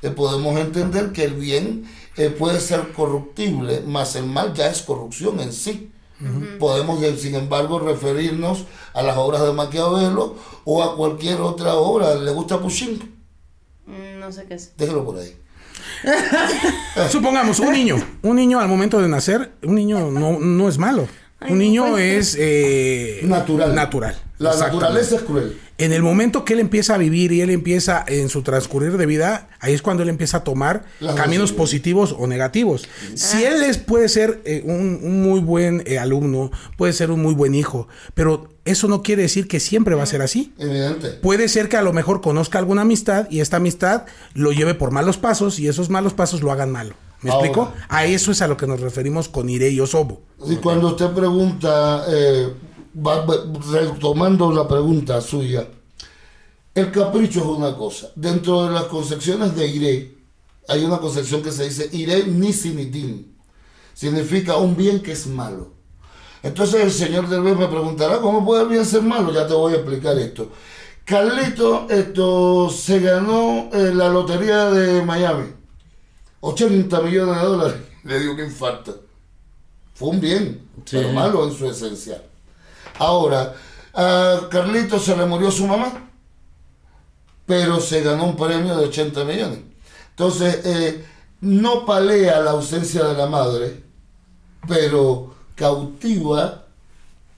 eh, podemos entender que el bien eh, puede ser corruptible, más el mal ya es corrupción en sí. Podemos, eh, sin embargo, referirnos a las obras de Maquiavelo o a cualquier otra obra. ¿Le gusta Pushkin? Mm, No sé qué es. Déjelo por ahí. Supongamos, un niño. Un niño al momento de nacer, un niño no, no es malo. Ay, Un niño es eh, Natural. Natural. La naturaleza es cruel. En el momento que él empieza a vivir y él empieza en su transcurrir de vida, ahí es cuando él empieza a tomar Las caminos positivos o negativos. Si él es, puede ser eh, un, un muy buen eh, alumno, puede ser un muy buen hijo, pero eso no quiere decir que siempre va a ser así. Evidente. Puede ser que a lo mejor conozca alguna amistad y esta amistad lo lleve por malos pasos y esos malos pasos lo hagan malo. ¿Me Ahora. explico? A eso es a lo que nos referimos con iré y osobo. Y cuando usted pregunta, eh, retomando la pregunta suya, el capricho es una cosa. Dentro de las concepciones de iré, hay una concepción que se dice iré nisinitin. Significa un bien que es malo. Entonces el señor del bien me preguntará, ¿cómo puede el bien ser malo? Ya te voy a explicar esto. Carlito esto, se ganó eh, la lotería de Miami. 80 millones de dólares. Le dio que infarto. Fue un bien, pero malo en su esencia. Ahora, a Carlito se le murió su mamá, pero se ganó un premio de 80 millones. Entonces, eh, no palea la ausencia de la madre, pero cautiva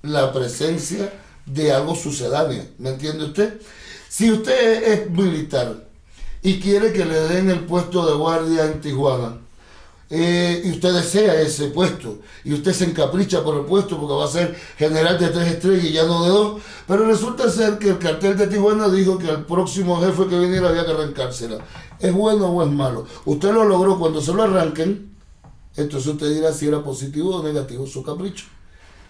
la presencia de algo sucedáneo. ¿Me entiende usted? Si usted es militar y quiere que le den el puesto de guardia en Tijuana, eh, y usted desea ese puesto, y usted se encapricha por el puesto porque va a ser general de tres estrellas y ya no de dos, pero resulta ser que el cartel de Tijuana dijo que al próximo jefe que viniera había que arrancársela. ¿Es bueno o es malo? Usted lo logró cuando se lo arranquen, entonces usted dirá si era positivo o negativo su capricho.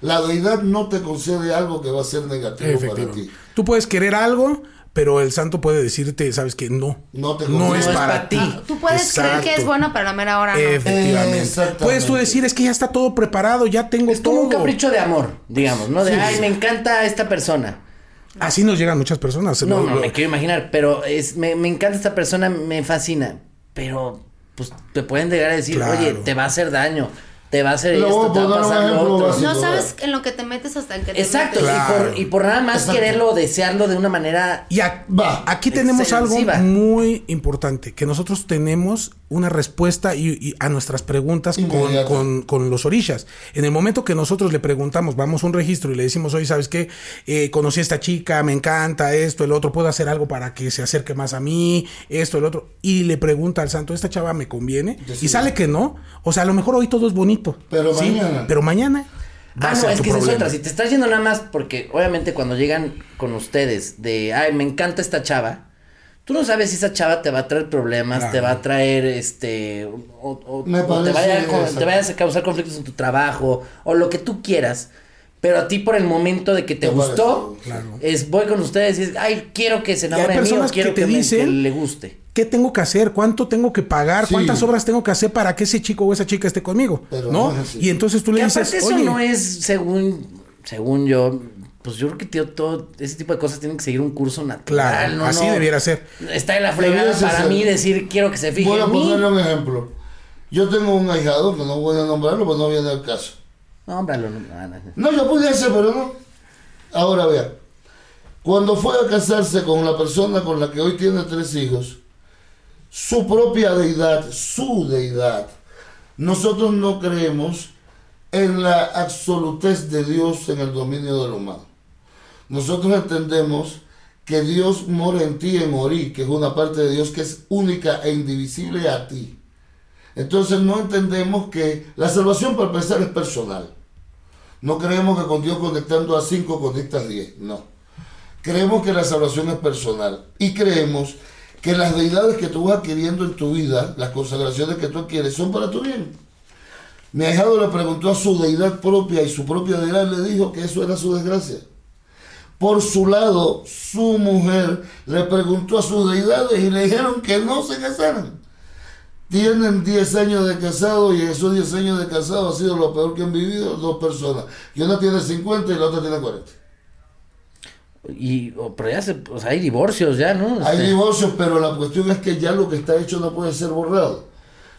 La deidad no te concede algo que va a ser negativo para ti. Tú puedes querer algo, pero el santo puede decirte, sabes que no, No te no es es para ti. Tú puedes creer que es bueno, pero a la mera hora no. Efectivamente. Puedes tú decir, es que ya está todo preparado, ya tengo Es todo. como un capricho de amor, digamos, ¿no? De, Sí. ay, me encanta esta persona. Así nos llegan muchas personas. No, no, lo- me quiero imaginar, pero es, me, me encanta esta persona, me fascina. Pero, pues, te pueden llegar a decir, Claro. oye, te va a hacer daño, te va a hacer esto, te va a pasar lo ejemplo otro. No sabes en lo que te metes hasta en que te Exacto, metes. y, por, y por nada más Exacto. quererlo, desearlo de una manera... Y a- Va. aquí tenemos algo muy importante, que nosotros tenemos una respuesta y, y a nuestras preguntas con, con- con los orishas. En el momento que nosotros le preguntamos, vamos a un registro y le decimos, oye, ¿sabes qué? Eh, conocí a esta chica, me encanta esto, el otro, puedo hacer algo para que se acerque más a mí, esto, el otro. Y le pregunta al santo, ¿esta chava me conviene? Y sale que no. O sea, a lo mejor hoy todo es bonito. Pero ¿sí? mañana. Pero mañana. Ah, no, es que es problema. otra. Si te estás yendo nada más porque, obviamente, cuando llegan con ustedes de, ay, me encanta esta chava, tú no sabes si esa chava te va a traer problemas, Claro. te va a traer, este, o, o- Me o te, vaya a, te vayas a causar conflictos en tu trabajo, o lo que tú quieras. Pero a ti por el momento de que te Me gustó, parece, claro. es voy con ustedes y es, ay, quiero que se enamore de mí o personas que quiero te que, me- dicen- que le guste. ¿Qué tengo que hacer? ¿Cuánto tengo que pagar? Sí. ¿Cuántas obras tengo que hacer para que ese chico o esa chica esté conmigo? Pero ¿No? Y entonces tú le dices, aparte eso oye, no es según, según yo, pues yo creo que tío, todo ese tipo de cosas tienen que seguir un curso natural. Claro, no, así no. debiera ser. Está en la fregada para ser. mí decir quiero que se fije Voy a en mí. ponerle un ejemplo. Yo tengo un ahijado que no voy a nombrarlo, pues no viene al caso. Nómbralo, no, no, no. No, yo pudiese, pero no. Ahora vea, cuando fue a casarse con la persona con la que hoy tiene tres hijos, su propia deidad, su deidad, nosotros no creemos en la absolutez de Dios en el dominio del humano. Nosotros entendemos que Dios mora en ti en Ori, que es una parte de Dios que es única e indivisible a ti. Entonces no entendemos que la salvación para empezar es personal. No creemos que con Dios conectando a cinco conectas diez, no. Creemos que la salvación es personal y creemos que las deidades que tú vas adquiriendo en tu vida, las consagraciones que tú adquieres, son para tu bien. Mi ahijado le preguntó a su deidad propia y su propia deidad le dijo que eso era su desgracia. Por su lado, su mujer le preguntó a sus deidades y le dijeron que no se casaran. Tienen 10 años de casado y esos 10 años de casado ha sido lo peor que han vivido dos personas. Y una tiene 50 y la otra tiene 40. Y, o, pero ya se, o sea, hay divorcios ya, ¿no? Hay Este, divorcios, pero la cuestión es que ya lo que está hecho no puede ser borrado.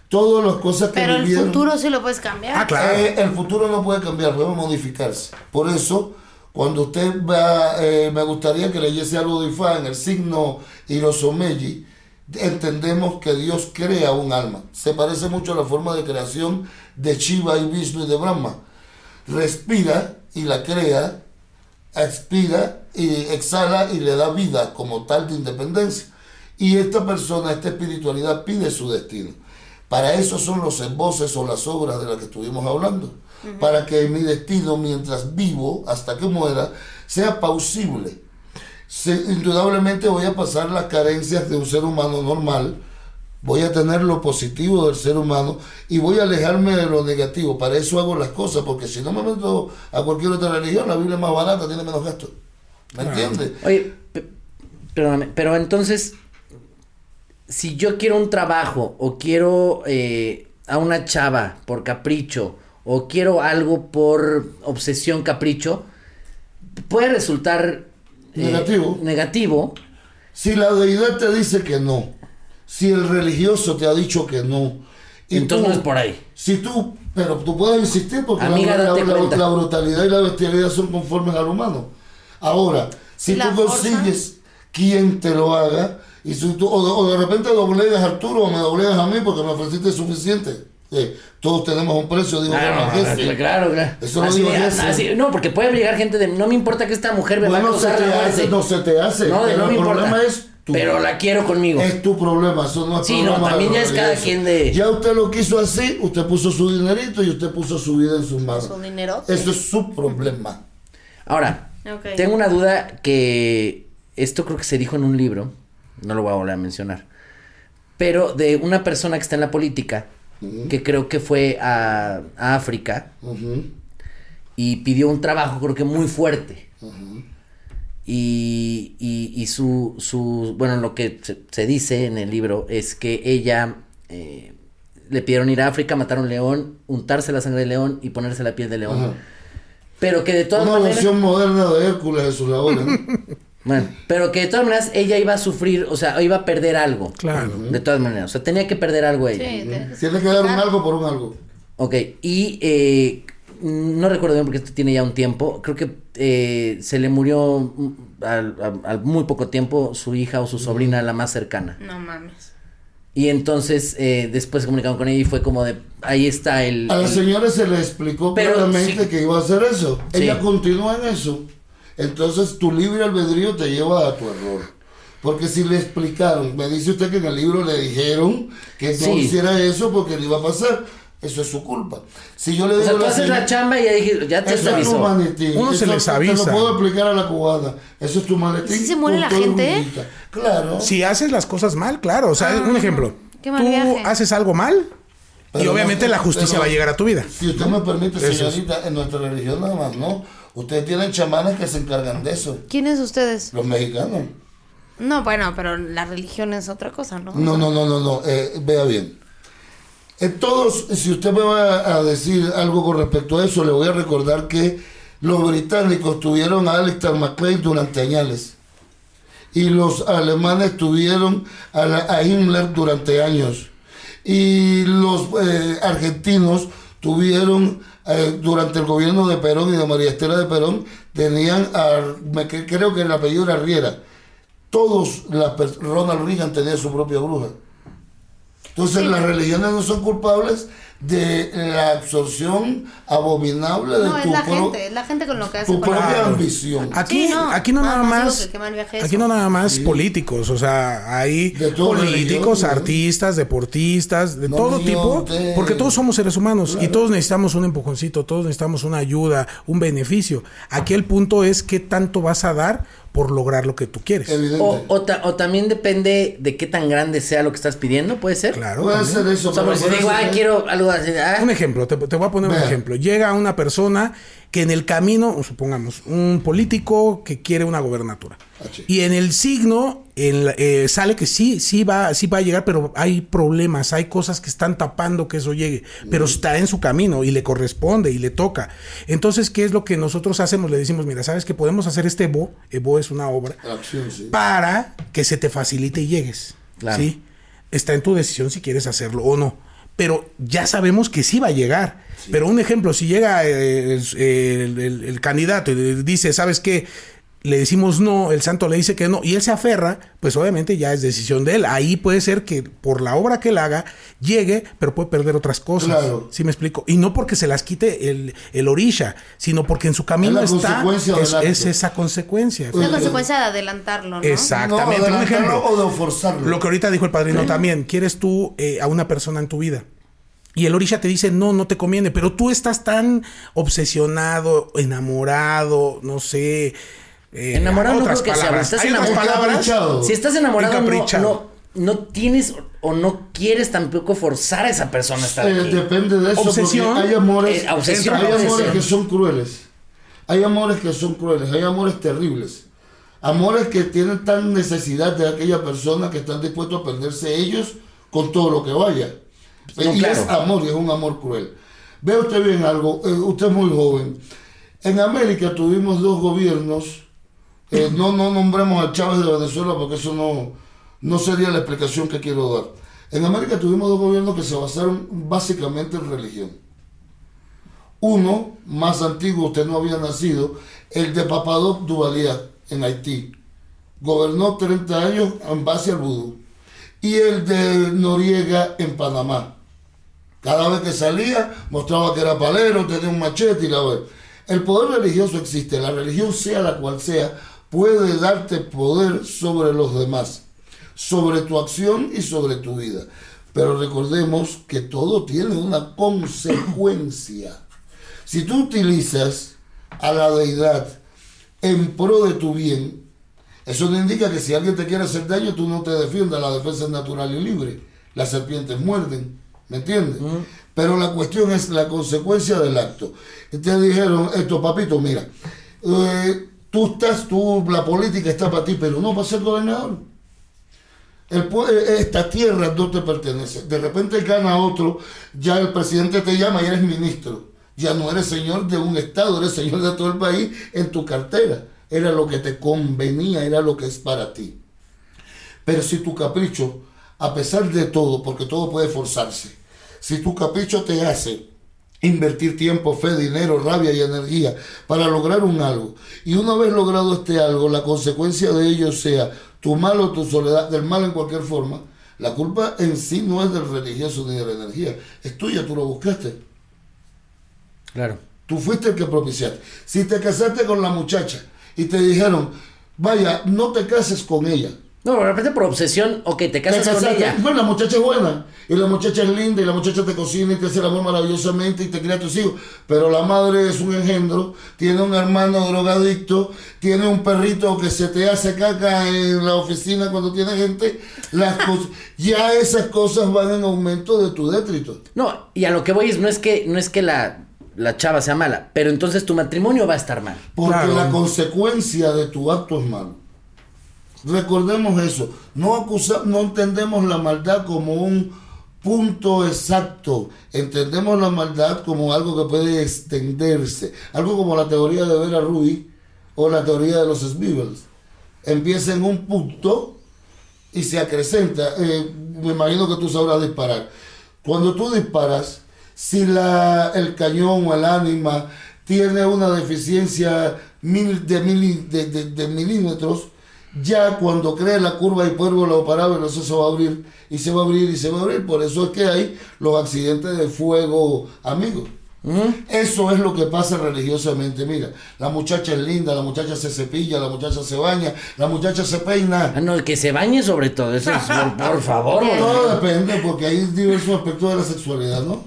Todas las cosas que Pero el futuro sí lo puedes cambiar. Ah, claro. Eh, el futuro no puede cambiar, puede modificarse. Por eso, cuando usted va, eh, me gustaría que leyese algo de Ifá en el signo Hirosomeji, entendemos que Dios crea un alma. Se parece mucho a la forma de creación de Shiva y Vishnu y de Brahma. Respira y la crea, expira y exhala y le da vida como tal de independencia. Y esta persona, esta espiritualidad pide su destino. Para eso son los emboces o las obras de las que estuvimos hablando. Para que mi destino, mientras vivo, hasta que muera, sea pausible. Se- indudablemente voy a pasar las carencias de un ser humano normal, voy a tener lo positivo del ser humano y voy a alejarme de lo negativo. Para eso hago las cosas, porque si no me meto a cualquier otra religión, la Biblia es más barata, tiene menos gastos. ¿Me entiendes? Oye, pe- perdóname, pero entonces, si yo quiero un trabajo o quiero eh, a una chava por capricho o quiero algo por obsesión capricho, puede resultar eh, Negativo. negativo. Si la deidad te dice que no, si el religioso te ha dicho que no, y Entonces tú- no es por ahí. Si tú, pero tú puedes insistir porque Amiga, la, la- la- la brutalidad y la bestialidad son conformes al humano. Ahora, si ¿Y la tú consigues quien te lo haga, y si tú, o, de, o de repente doblegas a Arturo o me doblegas a mí porque me ofreciste suficiente. Eh, todos tenemos un precio, digo, Claro, jefe. claro, claro. Eso lo Así digo así- sí. no, porque puede llegar gente de no me importa que esta mujer me va a se causar te la hace, muerte". no se te hace, No, de pero no me el importa. problema es tu Pero la quiero conmigo. Es tu problema, eso no es Sí, problema no, también ya es cada quien de- Ya usted lo quiso así, usted puso su dinerito y usted puso su vida en sus manos. Su dinero. Eso es su problema. Ahora, tengo una duda que esto creo que se dijo en un libro, no lo voy a volver a mencionar, pero de una persona que está en la política, que creo que fue a, a África y pidió un trabajo creo que muy fuerte. y, y, y su, su, bueno, lo que se, se dice en el libro es que ella eh, le pidieron ir a África, matar a un león, untarse la sangre del león y ponerse la piel del león. Pero que de todas Una maneras... versión moderna de Hércules de sus labores. ¿no? Bueno, pero que de todas maneras ella iba a sufrir, o sea, iba a perder algo. Claro. De todas maneras, o sea, tenía que perder algo ella. Sí, te- Tiene que dar un algo por un algo. Ok, y eh, no recuerdo bien porque esto tiene ya un tiempo. Creo que eh, se le murió mm, al, al- al muy poco tiempo su hija o su sobrina, la más cercana. No mames. Y entonces eh, después se comunicaron con ella y fue como de, ahí está el... A la el- señora se le explicó Pero claramente sí. que iba a hacer eso. Sí. Ella continúa en eso. Entonces tu libre albedrío te lleva a tu error. Porque si le explicaron, me dice usted que en el libro le dijeron que no Sí. hiciera eso porque le iba a pasar. Eso es su culpa. Si yo le o digo sea, a tú la haces la chamba y ya, dije, ya te Eso es tu maletín. Uno se Eso les Te avisa. lo puedo explicar a la cubana. Eso es tu maletín. ¿Sí se muere la y gente? Claro. Si haces las cosas mal, claro. O sea, un ejemplo. Ah, qué mal Tú viaje. haces algo mal y Pero obviamente no- la justicia pero- va a llegar a tu vida. Si usted me permite, Eso señorita, en nuestra religión nada más, ¿no? Ustedes tienen chamanes que se encargan de eso. ¿Quiénes ustedes? Los mexicanos. No, bueno, pero la religión es otra cosa, ¿no? No, no, no, no, no. eh, vea bien. En todos, si usted me va a decir algo con respecto a eso, le voy a recordar que los británicos tuvieron a Alistair MacLean durante años. Y los alemanes tuvieron a, la- a Himmler durante años. Y los eh, argentinos tuvieron, eh, durante el gobierno de Perón y de María Estela de Perón, tenían a, me creo que el apellido era Riera. Todos, las Ronald Reagan tenía su propia bruja. Entonces las religiones no son culpables de la absorción abominable de No, es tu, la pro- gente, es la gente con lo que hace. tu propia ambición. Aquí, Sí, no. aquí no Nada nada más es aquí no nada más políticos, o sea, hay políticos, religión, ¿no? artistas, deportistas, de No todo tipo, porque todos somos seres humanos y todos necesitamos un empujoncito, todos necesitamos una ayuda, un beneficio. Aquí el punto es qué tanto vas a dar por lograr lo que tú quieres. O, o, ta- o también depende de qué tan grande sea lo que estás pidiendo, ¿puede ser? Claro. Puede ser eso. O sea, si por digo, ay, quiero algo así, ah, Un ejemplo, te, te voy a poner un ejemplo. Llega una persona que en el camino, supongamos, un político que quiere una gobernatura. Ah, sí. Y en el signo en la- eh, sale que sí, sí va, sí va a llegar, pero hay problemas, hay cosas que están tapando que eso llegue, pero está en su camino y le corresponde y le toca. Entonces, ¿qué es lo que nosotros hacemos? Le decimos, mira, sabes que podemos hacer este Evo, Evo es una obra, Acción, sí. para que se te facilite y llegues. Claro. ¿sí? Está en tu decisión si quieres hacerlo o no. Pero ya sabemos que sí va a llegar. Pero un ejemplo, si llega eh, el, el- el- el candidato y dice, ¿sabes qué? Le decimos no, el santo le dice que no, y él se aferra, pues obviamente ya es decisión de él. Ahí puede ser que por la obra que él haga llegue, pero puede perder otras cosas. Claro. ¿Sí me explico? Y no porque se las quite el, el orisha, sino porque en su camino la está. Es, es esa consecuencia. La consecuencia de adelantarlo, ¿no? Exactamente. No, un adelantarlo ejemplo. o de forzarlo. Lo que ahorita dijo el padrino también, quieres tú eh, a una persona en tu vida. Y el orisha te dice, no, no te conviene, pero tú estás tan obsesionado, enamorado, no sé. Eh, Enamorado no creo que sea, palabras. estás Hay otras enamorado. palabras. Encaprichado. Si estás enamorado, no, no, no tienes o no quieres tampoco forzar a esa persona a estar Eh, aquí. depende de eso. Obsesión. porque Hay amores, Eh, obsesión hay puede amores ser. que son crueles. Hay amores que son crueles. Hay amores terribles. Amores que tienen tan necesidad de aquella persona que están dispuestos a perderse ellos con todo lo que vaya. No, y claro. es amor y es un amor cruel. Ve usted bien algo. eh, usted es muy joven. En América tuvimos dos gobiernos. No, no nombremos a Chávez de Venezuela porque eso no, no sería la explicación que quiero dar. En América tuvimos dos gobiernos que se basaron básicamente en religión. Uno, más antiguo, usted no había nacido, el de Papadoc Duvalier en Haití. Gobernó 30 años en base al vudú. Y el de Noriega en Panamá. Cada vez que salía, mostraba que era palero, tenía un machete y la ver. El poder religioso existe, la religión sea la cual sea, puede darte poder sobre los demás, sobre tu acción y sobre tu vida. Pero recordemos que todo tiene una consecuencia. Si tú utilizas a la deidad en pro de tu bien, eso no indica que si alguien te quiere hacer daño, tú no te defiendas. La defensa es natural y libre. Las serpientes muerden, ¿me entiendes? Pero la cuestión es la consecuencia del acto. Te dijeron, esto, papito, mira, eh, Tú estás, tú, la política está para ti, pero no para ser gobernador. El, pue- eh, esta tierra no te pertenece. De repente gana otro, ya el presidente te llama y eres ministro. Ya no eres señor de un estado, eres señor de todo el país en tu cartera. Era lo que te convenía, era lo que es para ti. Pero si tu capricho, a pesar de todo, porque todo puede forzarse, si tu capricho te hace invertir tiempo, fe, dinero, rabia y energía para lograr un algo, y una vez logrado este algo, la consecuencia de ello sea tu mal o tu soledad, del mal en cualquier forma, la culpa en sí no es del religioso ni de la energía, es tuya, tú lo buscaste. Claro. Tú fuiste el que propiciaste. Si te casaste con la muchacha y te dijeron, vaya, no te cases con ella. No, de repente por obsesión, ok, te Te casas con ella. Bueno, la muchacha es buena. Y la muchacha es linda. Y la muchacha te cocina y te hace el amor maravillosamente y te cría a tus hijos. Pero la madre es un engendro. Tiene un hermano drogadicto. Tiene un perrito que se te hace caca en la oficina cuando tiene gente. Las cosas, ya esas cosas van en aumento de tu détrito. No, y a lo que voy es, no es que, no es que la, la chava sea mala, pero entonces tu matrimonio va a estar mal. Porque Claro. la consecuencia de tu acto es malo. Recordemos eso. No, no entendemos la maldad como un punto exacto. Entendemos la maldad como algo que puede extenderse. Algo como la teoría de Vera Rubin o la teoría de los Smibbles. Empieza en un punto y se acrecenta. Eh, me imagino que tú sabrás disparar. Cuando tú disparas, si la, el cañón o el ánima tiene una deficiencia mil, de, de- de milímetros, ya cuando cree la curva hipérbola o parábola, eso se va a abrir y se va a abrir y se va a abrir. Por eso es que hay los accidentes de fuego, amigos. Eso es lo que pasa religiosamente. Mira, la muchacha es linda, la muchacha se cepilla, la muchacha se baña, la muchacha se peina. Ah, no, que se bañe sobre todo, eso es, por, por favor. Todo depende porque hay diversos aspectos de la sexualidad, ¿no?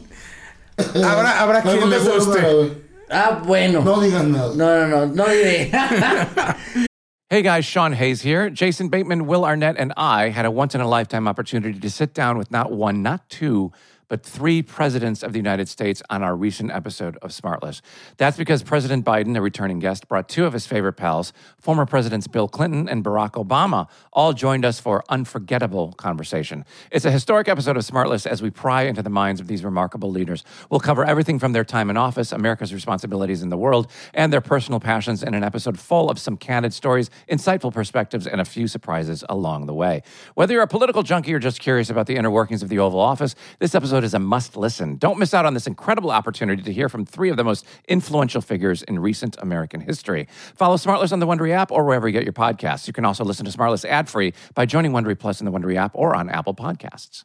Habrá, habrá quien le guste. Ah, bueno. No digas nada. No, no, no, no diré. Hey guys, Sean Hayes here. Jason Bateman, Will Arnett, and I had a once in a lifetime opportunity to sit down with not one, not two, but three presidents of the United States on our recent episode of Smartless. That's because President Biden, a returning guest, brought two of his favorite pals, former Presidents Bill Clinton and Barack Obama, all joined us for unforgettable conversation. It's a historic episode of Smartless as we pry into the minds of these remarkable leaders. We'll cover everything from their time in office, America's responsibilities in the world, and their personal passions in an episode full of some candid stories, insightful perspectives, and a few surprises along the way. Whether you're a political junkie or just curious about the inner workings of the Oval Office, this episode is a must listen. Don't miss out on this incredible opportunity to hear from three of the most influential figures in recent American history. Follow Smartless on the Wondery app or wherever you get your podcasts. You can also listen to Smartless ad free by joining Wondery Plus in the Wondery app or on Apple Podcasts.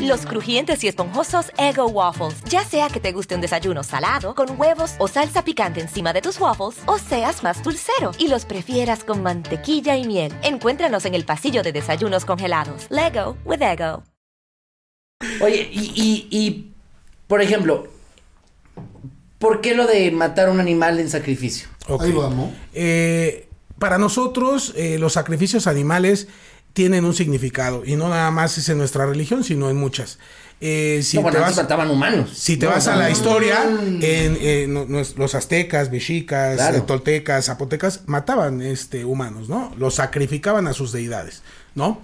Los crujientes y esponjosos Ego Waffles. Ya sea que te guste un desayuno salado, con huevos o salsa picante encima de tus waffles, o seas más dulcero y los prefieras con mantequilla y miel. Encuéntranos en el pasillo de desayunos congelados. Lego with Ego. Oye, y, y, y, por ejemplo, ¿por qué lo de matar a un animal en sacrificio? Ok. Ahí vamos. Eh, para nosotros, eh, los sacrificios animales tienen un significado y no nada más es en nuestra religión, sino en muchas. Eh, si no, bueno, te vas, mataban humanos. si te No, vas a la no. historia, en, eh, no- nos- los aztecas, mexicas, Claro. eh, toltecas, zapotecas mataban este, humanos, ¿no? Los sacrificaban a sus deidades, ¿no?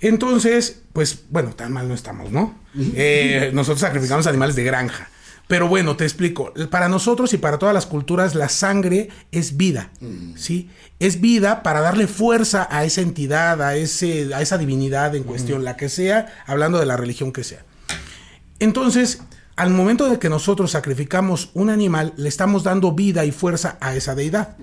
Entonces, pues bueno, tan mal no estamos, ¿no? Eh, nosotros sacrificamos animales de granja. Pero bueno, te explico. Para nosotros y para todas las culturas, la sangre es vida, ¿sí? Es vida para darle fuerza a esa entidad, a, ese, a esa divinidad en cuestión, la que sea, hablando de la religión que sea. Entonces, al momento de que nosotros sacrificamos un animal, le estamos dando vida y fuerza a esa deidad.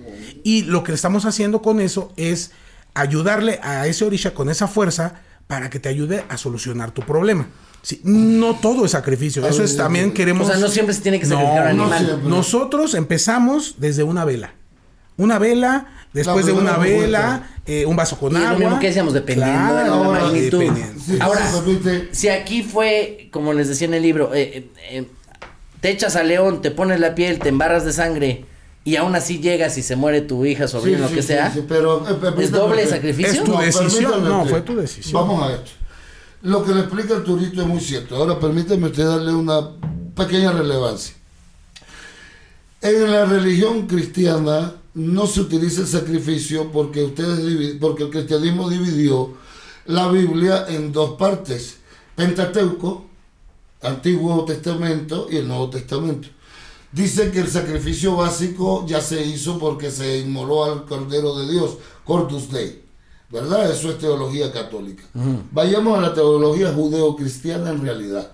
Y lo que estamos haciendo con eso es ayudarle a ese orisha con esa fuerza para que te ayude a solucionar tu problema. Sí, no todo es sacrificio. Eso es también queremos. O sea, no siempre se tiene que sacrificar un no animal. siempre. Nosotros empezamos desde una vela. Una vela, después de una vela, eh, un vaso con Y agua. lo mismo que decíamos, dependiendo de la Ahora, magnitud. dependiendo. Si Ahora, si aquí fue, como les decía en el libro, eh, eh, eh, te echas a león, te pones la piel, te embarras de sangre y aún así llegas y se muere tu hija, sobrino, Sí, lo sí, que sí, sea. sí, pero, eh, ¿Es doble sacrificio? Es tu No, decisión. No, fue tu decisión. Vamos a esto. Lo que le explica el turito es muy cierto. Ahora permítame usted darle una pequeña relevancia. En la religión cristiana no se utiliza el sacrificio porque ustedes porque el cristianismo dividió la Biblia en dos partes, Pentateuco, Antiguo Testamento y el Nuevo Testamento. Dice que el sacrificio básico ya se hizo porque se inmoló al Cordero de Dios, Corpus Dei. ¿Verdad? Eso es teología católica. Vayamos a la teología judeo-cristiana en realidad.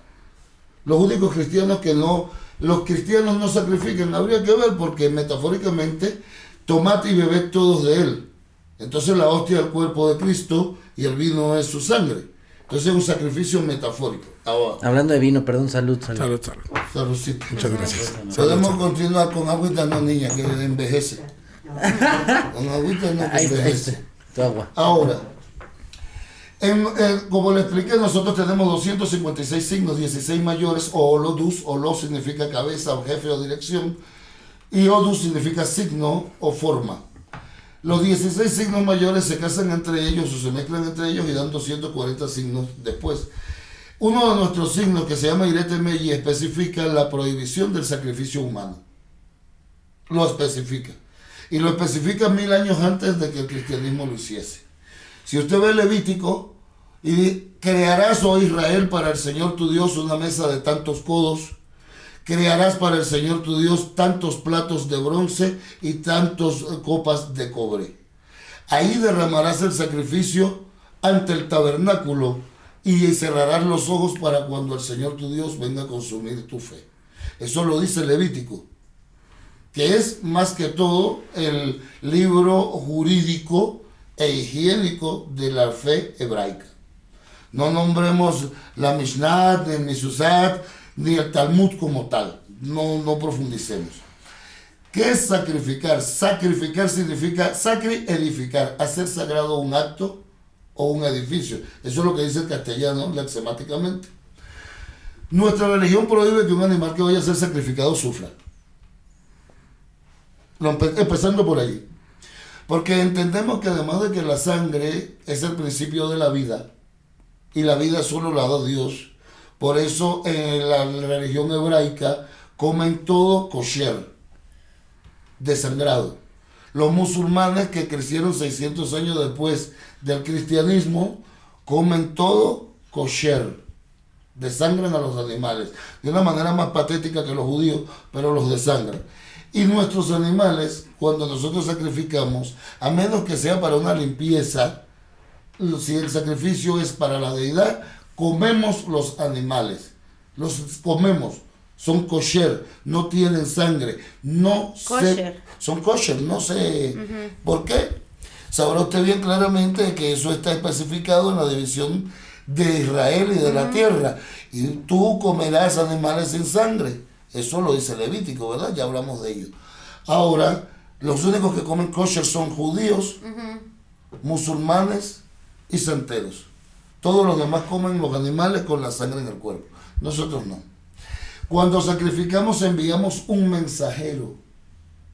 Los únicos cristianos que no, los cristianos no sacrifican, habría que ver porque metafóricamente tomate y bebed todos de él. Entonces la hostia es el cuerpo de Cristo y el vino es su sangre. Entonces es un sacrificio metafórico. Ahora, Hablando de vino, perdón, salud, salud. Salud, salud. saludcita. Muchas gracias. Podemos continuar con agüita, no niña, que envejece. Con agüita no que Ahí está, ahí envejece. Ahora, en- como le expliqué, nosotros tenemos 256 signos, 16 mayores, o olodus, olo significa cabeza o jefe o dirección, y odus significa signo o forma. Los 16 signos mayores se casan entre ellos o se mezclan entre ellos y dan 240 signos después. Uno de nuestros signos que se llama Irete Meyi especifica la prohibición del sacrificio humano. Lo especifica. Y lo especifica mil años antes de que el cristianismo lo hiciese. Si usted ve Levítico y crearás, oh Israel, para el Señor tu Dios una mesa de tantos codos, crearás para el Señor tu Dios tantos platos de bronce y tantos eh, copas de cobre. Ahí derramarás el sacrificio ante el tabernáculo y cerrarás los ojos para cuando el Señor tu Dios venga a consumir tu fe. Eso lo dice Levítico, que es más que todo el libro jurídico e higiénico de la fe hebraica. No nombremos la Mishnah, ni el Misusat, ni el Talmud como tal. No, no profundicemos. ¿Qué es sacrificar? Sacrificar significa sacri edificar, hacer sagrado un acto o un edificio. Eso es lo que dice el castellano lexemáticamente. Nuestra religión prohíbe que un animal que vaya a ser sacrificado sufra. Empezando por ahí. Porque entendemos que además de que la sangre es el principio de la vida, y la vida solo la da Dios, por eso en la religión hebraica comen todo kosher, desangrado. Los musulmanes que crecieron 600 años después del cristianismo comen todo kosher, desangran a los animales, de una manera más patética que los judíos, pero los desangran. Y nuestros animales, cuando nosotros sacrificamos, a menos que sea para una limpieza, si el sacrificio es para la deidad, comemos los animales. Los comemos. Son kosher, no tienen sangre, no Kosher. son kosher, no sé por qué. Sabrá usted bien claramente que eso está especificado en la división de Israel y de la tierra. Y tú comerás animales sin sangre. Eso lo dice Levítico, ¿verdad? Ya hablamos de ello. Ahora, los únicos que comen kosher son judíos, musulmanes y santeros. Todos los demás comen los animales con la sangre en el cuerpo. Nosotros no. Cuando sacrificamos enviamos un mensajero.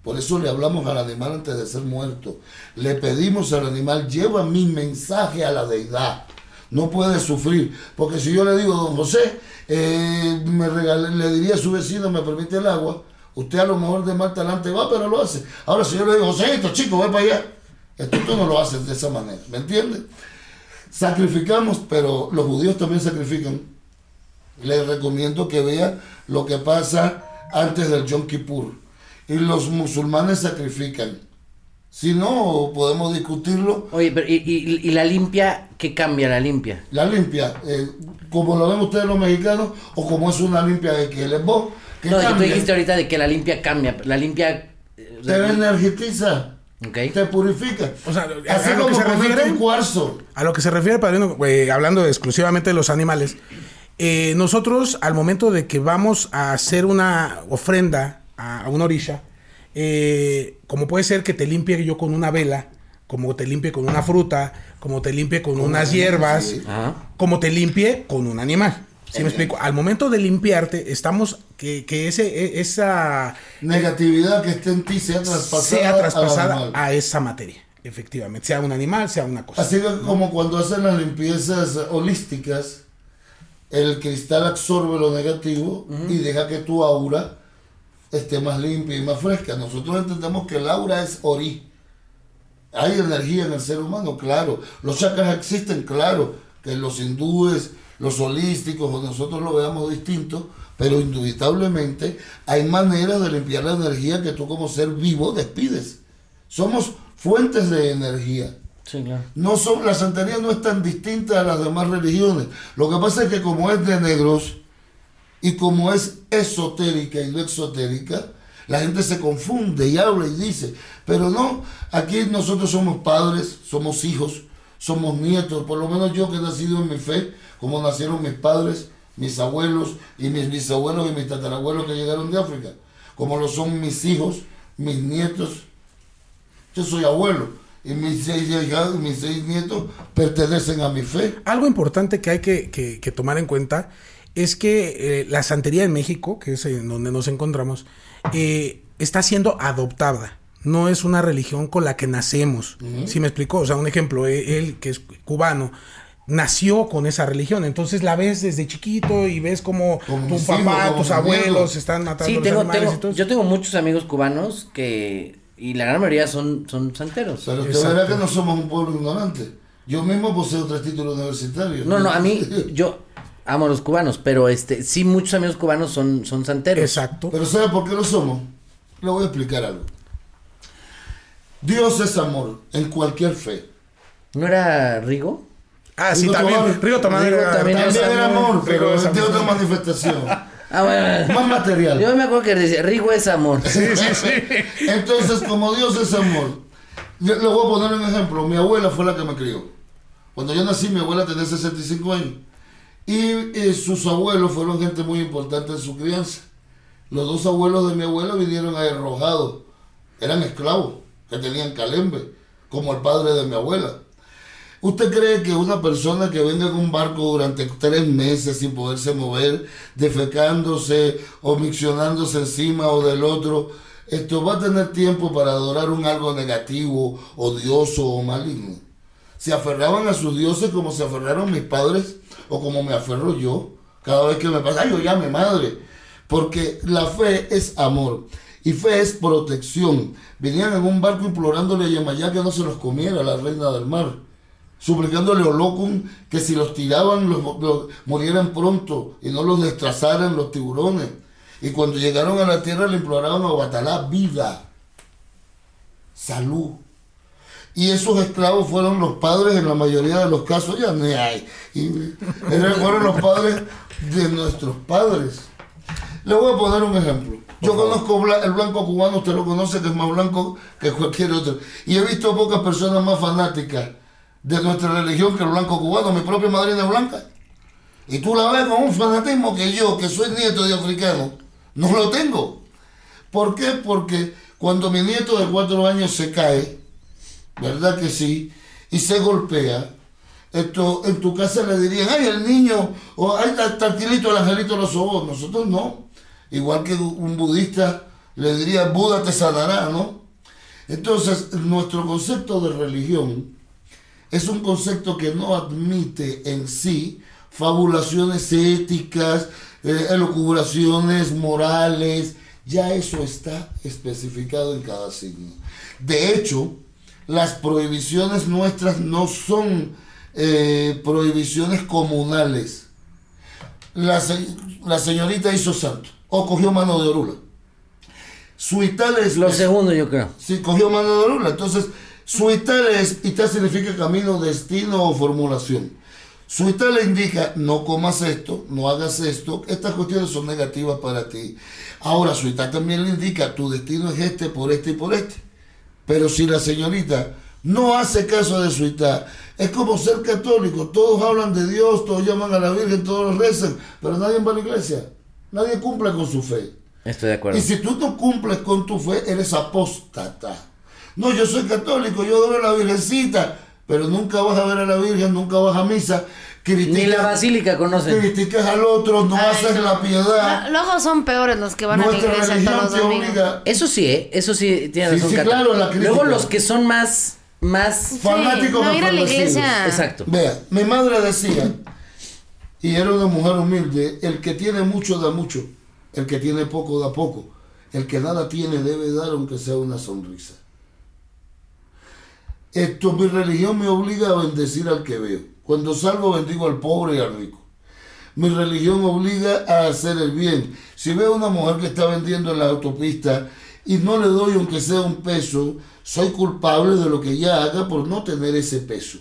Por eso le hablamos al animal antes de ser muerto. Le pedimos al animal, lleva mi mensaje a la deidad. No puede sufrir. Porque si yo le digo, don José, eh, me regale- le diría a su vecino, me permite el agua, usted a lo mejor de mal talante va, pero lo hace. Ahora si yo le digo, José, esto chico, ve para allá. Esto no lo haces de esa manera. ¿Me entiendes? Sacrificamos, pero los judíos también sacrifican. Les recomiendo que vea lo que pasa antes del Yom Kippur. Y los musulmanes sacrifican. Si no, podemos discutirlo. Oye, pero ¿y, y, y la limpia? ¿Qué cambia la limpia? La limpia, eh, como lo ven ustedes los mexicanos, o como es una limpia de que les No, y tú cambia. dijiste ahorita de que la limpia cambia. La limpia. eh, te energiza, Ok. te purifica. O sea, a- Así a lo que como se refiere- un cuarzo. A lo que se refiere, padrino, eh, hablando exclusivamente de los animales, eh, nosotros al momento de que vamos a hacer una ofrenda a, a una orilla, eh, como puede ser que te limpie yo con una vela, como te limpie con una fruta, como te limpie con unas hierbas, sí. Como te limpie con un animal. ¿Sí me explico? Al momento de limpiarte, estamos que, que ese, e- esa Negatividad que esté en ti sea traspasada, sea a esa materia, efectivamente, sea un animal, sea una cosa. Así que como cuando hacen las limpiezas holísticas, el cristal absorbe lo negativo y deja que tu aura esté más limpia y más fresca. Nosotros entendemos que el aura es ori. Hay energía en el ser humano, claro. Los chakras existen, claro. Que los hindúes, los holísticos, o nosotros lo veamos distinto, pero indubitablemente hay maneras de limpiar la energía que tú como ser vivo despides. Somos fuentes de energía. Sí, claro. No son, la santería no es tan distinta a las demás religiones. Lo que pasa es que como es de negros y como es esotérica y no exotérica, la gente se confunde y habla y dice, pero no, aquí nosotros somos padres, somos hijos, somos nietos, por lo menos yo que he nacido en mi fe, como nacieron mis padres, mis abuelos y mis bisabuelos y mis tatarabuelos que llegaron de África, como lo son mis hijos, mis nietos, yo soy abuelo y mis seis mis seis nietos pertenecen a mi fe. Algo importante que hay que- que tomar en cuenta es que eh, la santería en México, que es en donde nos encontramos, eh, está siendo adoptada. No es una religión con la que nacemos. ¿Sí me explicó? O sea, un ejemplo, eh, él que es cubano nació con esa religión, entonces la ves desde chiquito y ves como tu papá, tus abuelos están matando Sí, los tengo, animales tengo- y todo. yo tengo muchos amigos cubanos que, y la gran mayoría son, son santeros. Pero Exacto. verá que no somos un pueblo ignorante. Yo mismo poseo tres títulos universitarios. No, no, a mí, yo amo a los cubanos, pero este, sí, muchos amigos cubanos son, son santeros. Exacto. Pero ¿sabe por qué lo somos? Le voy a explicar algo. Dios es amor en cualquier fe. ¿No era Rigo? Ah, sí, Rigo también. Tomás Rigo era- también También es era amor, Rigo pero es de amor. otra manifestación. Ah, bueno. Más material. Yo me acuerdo que decía, Rigo es amor. Entonces, como Dios es amor, le voy a poner un ejemplo. Mi abuela fue la que me crió. Cuando yo nací, mi abuela tenía 65 años. Y sus abuelos fueron gente muy importante en su crianza. Los dos abuelos de mi abuela vinieron a Arrojado. Eran esclavos que tenían calembe, como el padre de mi abuela. ¿Usted cree que una persona que venga en un barco durante tres meses sin poderse mover, defecándose o miccionándose encima o del otro, esto va a tener tiempo para adorar un algo negativo, odioso o maligno? Se aferraban a sus dioses como se aferraron mis padres o como me aferro yo cada vez que me pasa, yo llame madre, porque la fe es amor. Y fe es protección. Venían en un barco implorándole a Yemayá que no se los comiera la reina del mar suplicándole a Olocum que si los tiraban los, murieran pronto y no los destrazaran los tiburones. Y cuando llegaron a la tierra le imploraban a Batalá vida, salud. Y esos esclavos fueron los padres en la mayoría de los casos, ya ni hay. Y eran- fueron los padres de nuestros padres. Le voy a poner un ejemplo. Yo conozco el blanco cubano, usted lo conoce, que es más blanco que cualquier otro. Y he visto pocas personas más fanáticas de nuestra religión que el blanco cubano. Mi propia madrina es blanca. Y tú la ves con un fanatismo que yo, que soy nieto de africano, no lo tengo. ¿Por qué? Porque cuando mi nieto de cuatro años se cae, ¿verdad que sí? Y se golpea, esto, en tu casa le dirían, ay, el niño, o ay, tranquilito, el angelito lo sobó. Nosotros no. Igual que un budista le diría, Buda te sanará, ¿no? Entonces, nuestro concepto de religión es un concepto que no admite en sí fabulaciones éticas, eh, elucubraciones morales, ya eso está especificado en cada signo. De hecho, las prohibiciones nuestras no son eh, prohibiciones comunales. La, se- la señorita hizo santo o cogió mano de orula. Suitales Lo segundo, yo creo. Sí, cogió mano de orula. Entonces, suitale es, ita significa camino, destino o formulación. Suitale indica, no comas esto, no hagas esto, estas cuestiones son negativas para ti. Ahora, suitá también le indica, tu destino es este, por este y por este. Pero si la señorita no hace caso de suitá, es como ser católico, todos hablan de Dios, todos llaman a la Virgen, todos rezan, pero nadie va a la iglesia, nadie cumple con su fe. Estoy de acuerdo. Y si tú no cumples con tu fe, eres apóstata. No, yo soy católico, yo adoro a la Virgencita, pero nunca vas a ver a la Virgen, nunca vas a misa. Ni la basílica conocen. Criticas al otro, no haces la piedad. Lo- Luego son peores los que van a la iglesia religión todos los te domingos. obliga. Eso sí, ¿eh? Eso sí tiene Sí, razón. sí, Cata. claro, la crítica. Luego los que son más, más Fanáticos no ir a la iglesia. Exacto. Vea, mi madre decía, y era una mujer humilde, el que tiene mucho da mucho, el que tiene poco da poco, el que nada tiene debe dar aunque sea una sonrisa. Esto, mi religión me obliga a bendecir al que veo. Cuando salgo bendigo al pobre y al rico. Mi religión obliga a hacer el bien. Si veo una mujer que está vendiendo en la autopista y no le doy aunque sea un peso, soy culpable de lo que ella haga por no tener ese peso.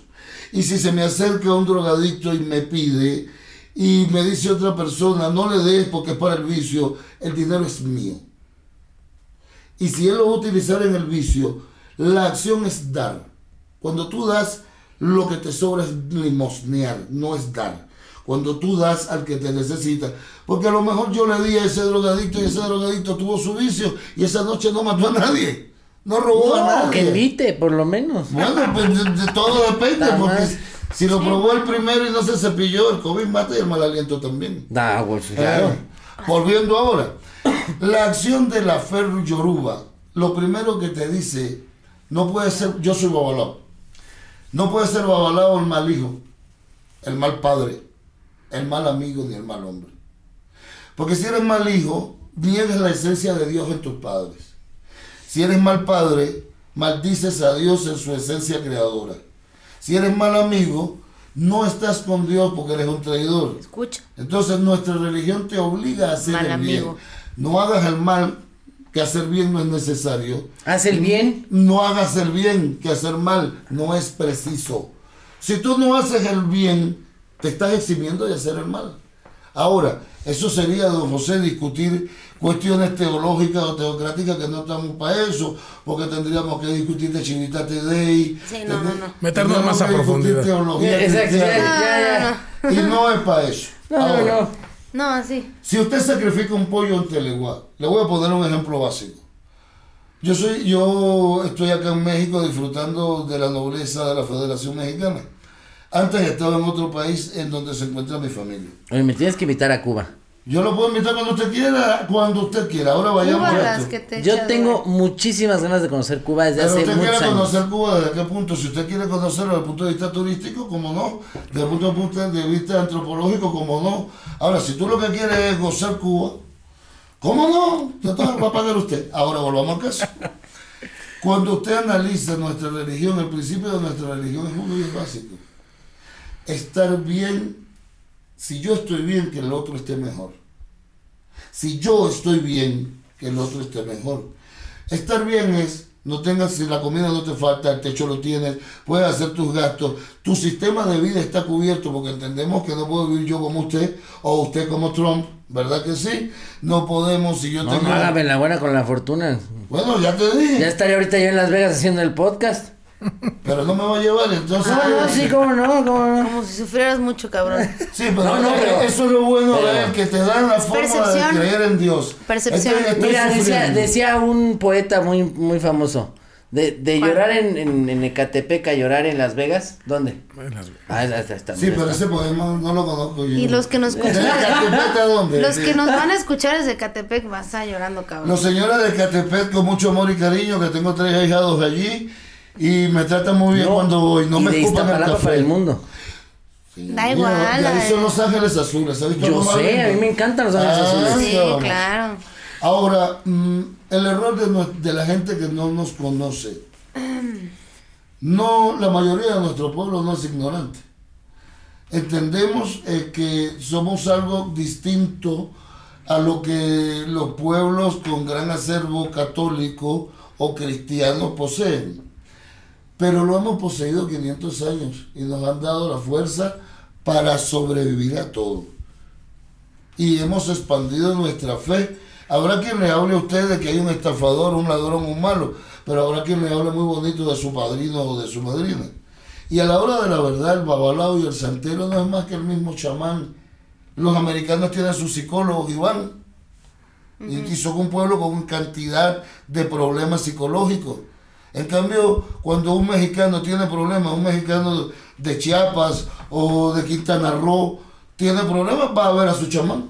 Y si se me acerca un drogadicto y me pide y me dice otra persona, no le des porque es para el vicio, el dinero es mío. Y si él lo va a utilizar en el vicio, la acción es dar. Cuando tú das, lo que te sobra es limosnear, no es dar. Cuando tú das al que te necesita. Porque a lo mejor yo le di a ese drogadicto y ese drogadicto tuvo su vicio y esa noche no mató a nadie. No robó a No, nadie. que invite, por lo menos. Bueno, pues de, de todo depende, porque si lo probó el primero y no se cepilló, el COVID mata y el mal aliento también. Da, pues, claro. Eh, volviendo ahora, la acción de la fe yoruba, lo primero que te dice, no puede ser, yo soy babalao, no puede ser babalao el mal hijo, el mal padre, el mal amigo ni el mal hombre. Porque si eres mal hijo, niegas la esencia de Dios en tus padres. Si eres mal padre, maldices a Dios en su esencia creadora. Si eres mal amigo, no estás con Dios porque eres un traidor. Escucha. Entonces nuestra religión te obliga a hacer Mal el bien. amigo. No hagas el mal, que hacer bien no es necesario. Haz el bien. No hagas el bien, que hacer mal no es preciso. Si tú no haces el bien, te estás eximiendo de hacer el mal. Ahora, eso sería, don José, discutir cuestiones teológicas o teocráticas que no estamos para eso, porque tendríamos que discutir de Chivitate Dei. Sí, no, no, no. Meternos más a profundidad. teología Exacto, ya, cristiana. ya, ya. Y no es para eso. No, no, Ahora, no. No, así. si usted sacrifica un pollo en Teleguá, le voy a poner un ejemplo básico. Yo soy, yo estoy acá en México disfrutando de la nobleza de la Federación Mexicana. Antes estaba en otro país en donde se encuentra mi familia. Oye, me tienes que invitar a Cuba. Yo lo puedo invitar cuando usted quiera, cuando usted quiera. Ahora vayamos Cuba a esto. te Yo tengo muchísimas ganas de conocer Cuba desde Pero hace usted muchos quiere años. conocer Cuba desde qué punto? Si usted quiere conocerlo desde el punto de vista turístico, como no. Desde el punto de punto de vista antropológico, como no. Ahora, si tú lo que quieres es gozar Cuba, ¿cómo no? Entonces lo va a pagar usted. Ahora volvamos al caso. Cuando usted analiza nuestra religión, el principio de nuestra religión es uno y es básico. Estar bien, si yo estoy bien, que el otro esté mejor. Si yo estoy bien, que el otro esté mejor. Estar bien es, no tengas, si la comida no te falta, el techo lo tienes, puedes hacer tus gastos, tu sistema de vida está cubierto, porque entendemos que no puedo vivir yo como usted, o usted como Trump, ¿verdad que sí? No podemos, si yo No, tengo... no hágame la buena con la fortuna. Bueno, ya te dije, Ya estaría ahorita yo en Las Vegas haciendo el podcast. Pero no me va a llevar, entonces... No, no, sí, cómo no, cómo no. Como si sufrieras mucho, cabrón. Sí, pero, No, no, pero- eso es lo bueno de pero- él, que te dan la forma percepción. de creer en Dios. Percepción. Estoy- estoy Mira, decía, decía un poeta muy, muy famoso. De, de llorar en, en, en Ecatepec a llorar en Las Vegas. ¿Dónde? En Las- Ah, está, está, Sí, pero está. ese poema no lo conozco yo. Y los que nos ¿De escuchan. A dónde? Los Sí. que nos van a escuchar desde Catepec van a estar llorando, cabrón. Los señores de Catepec con mucho amor y cariño, que tengo tres ahijados allí y me tratan muy bien No, cuando voy, no y me de escupan el café. para el mundo. Sí, Da igual, ahí son Los Ángeles Azules, ¿has visto Yo sé, a mí me encantan los ángeles Ah, azules. Sí, vamos. claro. Ahora, mm, el error de, nue- de la gente que no nos conoce. No, la mayoría de nuestro pueblo no es ignorante. Entendemos eh, que somos algo distinto a lo que los pueblos con gran acervo católico o cristiano poseen. Pero lo hemos poseído 500 años y nos han dado la fuerza para sobrevivir a todo y hemos expandido nuestra fe. Habrá quien le hable a usted de que hay un estafador, un ladrón, un malo, pero habrá quien le hable muy bonito de su padrino o de su madrina. Y a la hora de la verdad, el babalao y el santero no es más que el mismo chamán. Los americanos tienen sus psicólogos y van. Y- y son un pueblo con cantidad de problemas psicológicos. En cambio, cuando un mexicano tiene problemas, un mexicano de Chiapas o de Quintana Roo tiene problemas, va a ver a su chamán.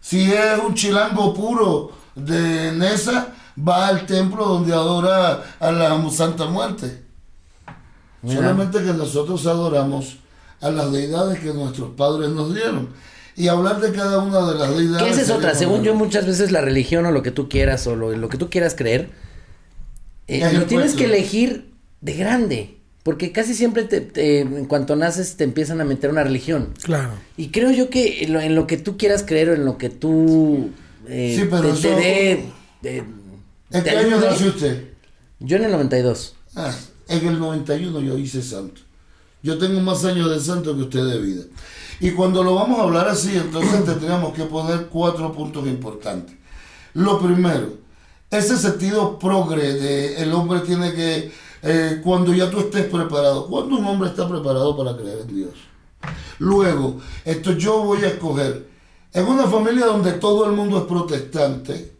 Si es un chilango puro de Nesa, va al templo donde adora a la Santa Muerte. Solamente que nosotros adoramos a las deidades que nuestros padres nos dieron. Y hablar de cada una de las deidades. Es otra. Según yo, muchas veces la religión o lo que tú quieras o lo, lo que tú quieras creer, eh, lo tienes que elegir de grande. Porque casi siempre te, te- en cuanto naces te empiezan a meter una religión. Claro. Y creo yo que en lo, en lo que tú quieras creer o en lo que tú eh, Sí, pero te, te dé, ¿En te qué año nació usted? Yo en el 92. Ah, en el 91 yo hice santo. Yo tengo más años de santo que usted de vida. Y cuando lo vamos a hablar así, entonces tendríamos que poner cuatro puntos importantes. Lo primero, ese sentido progre de el hombre tiene que, eh, cuando ya tú estés preparado, cuando un hombre está preparado para creer en Dios. Luego, esto yo voy a escoger, en una familia donde todo el mundo es protestante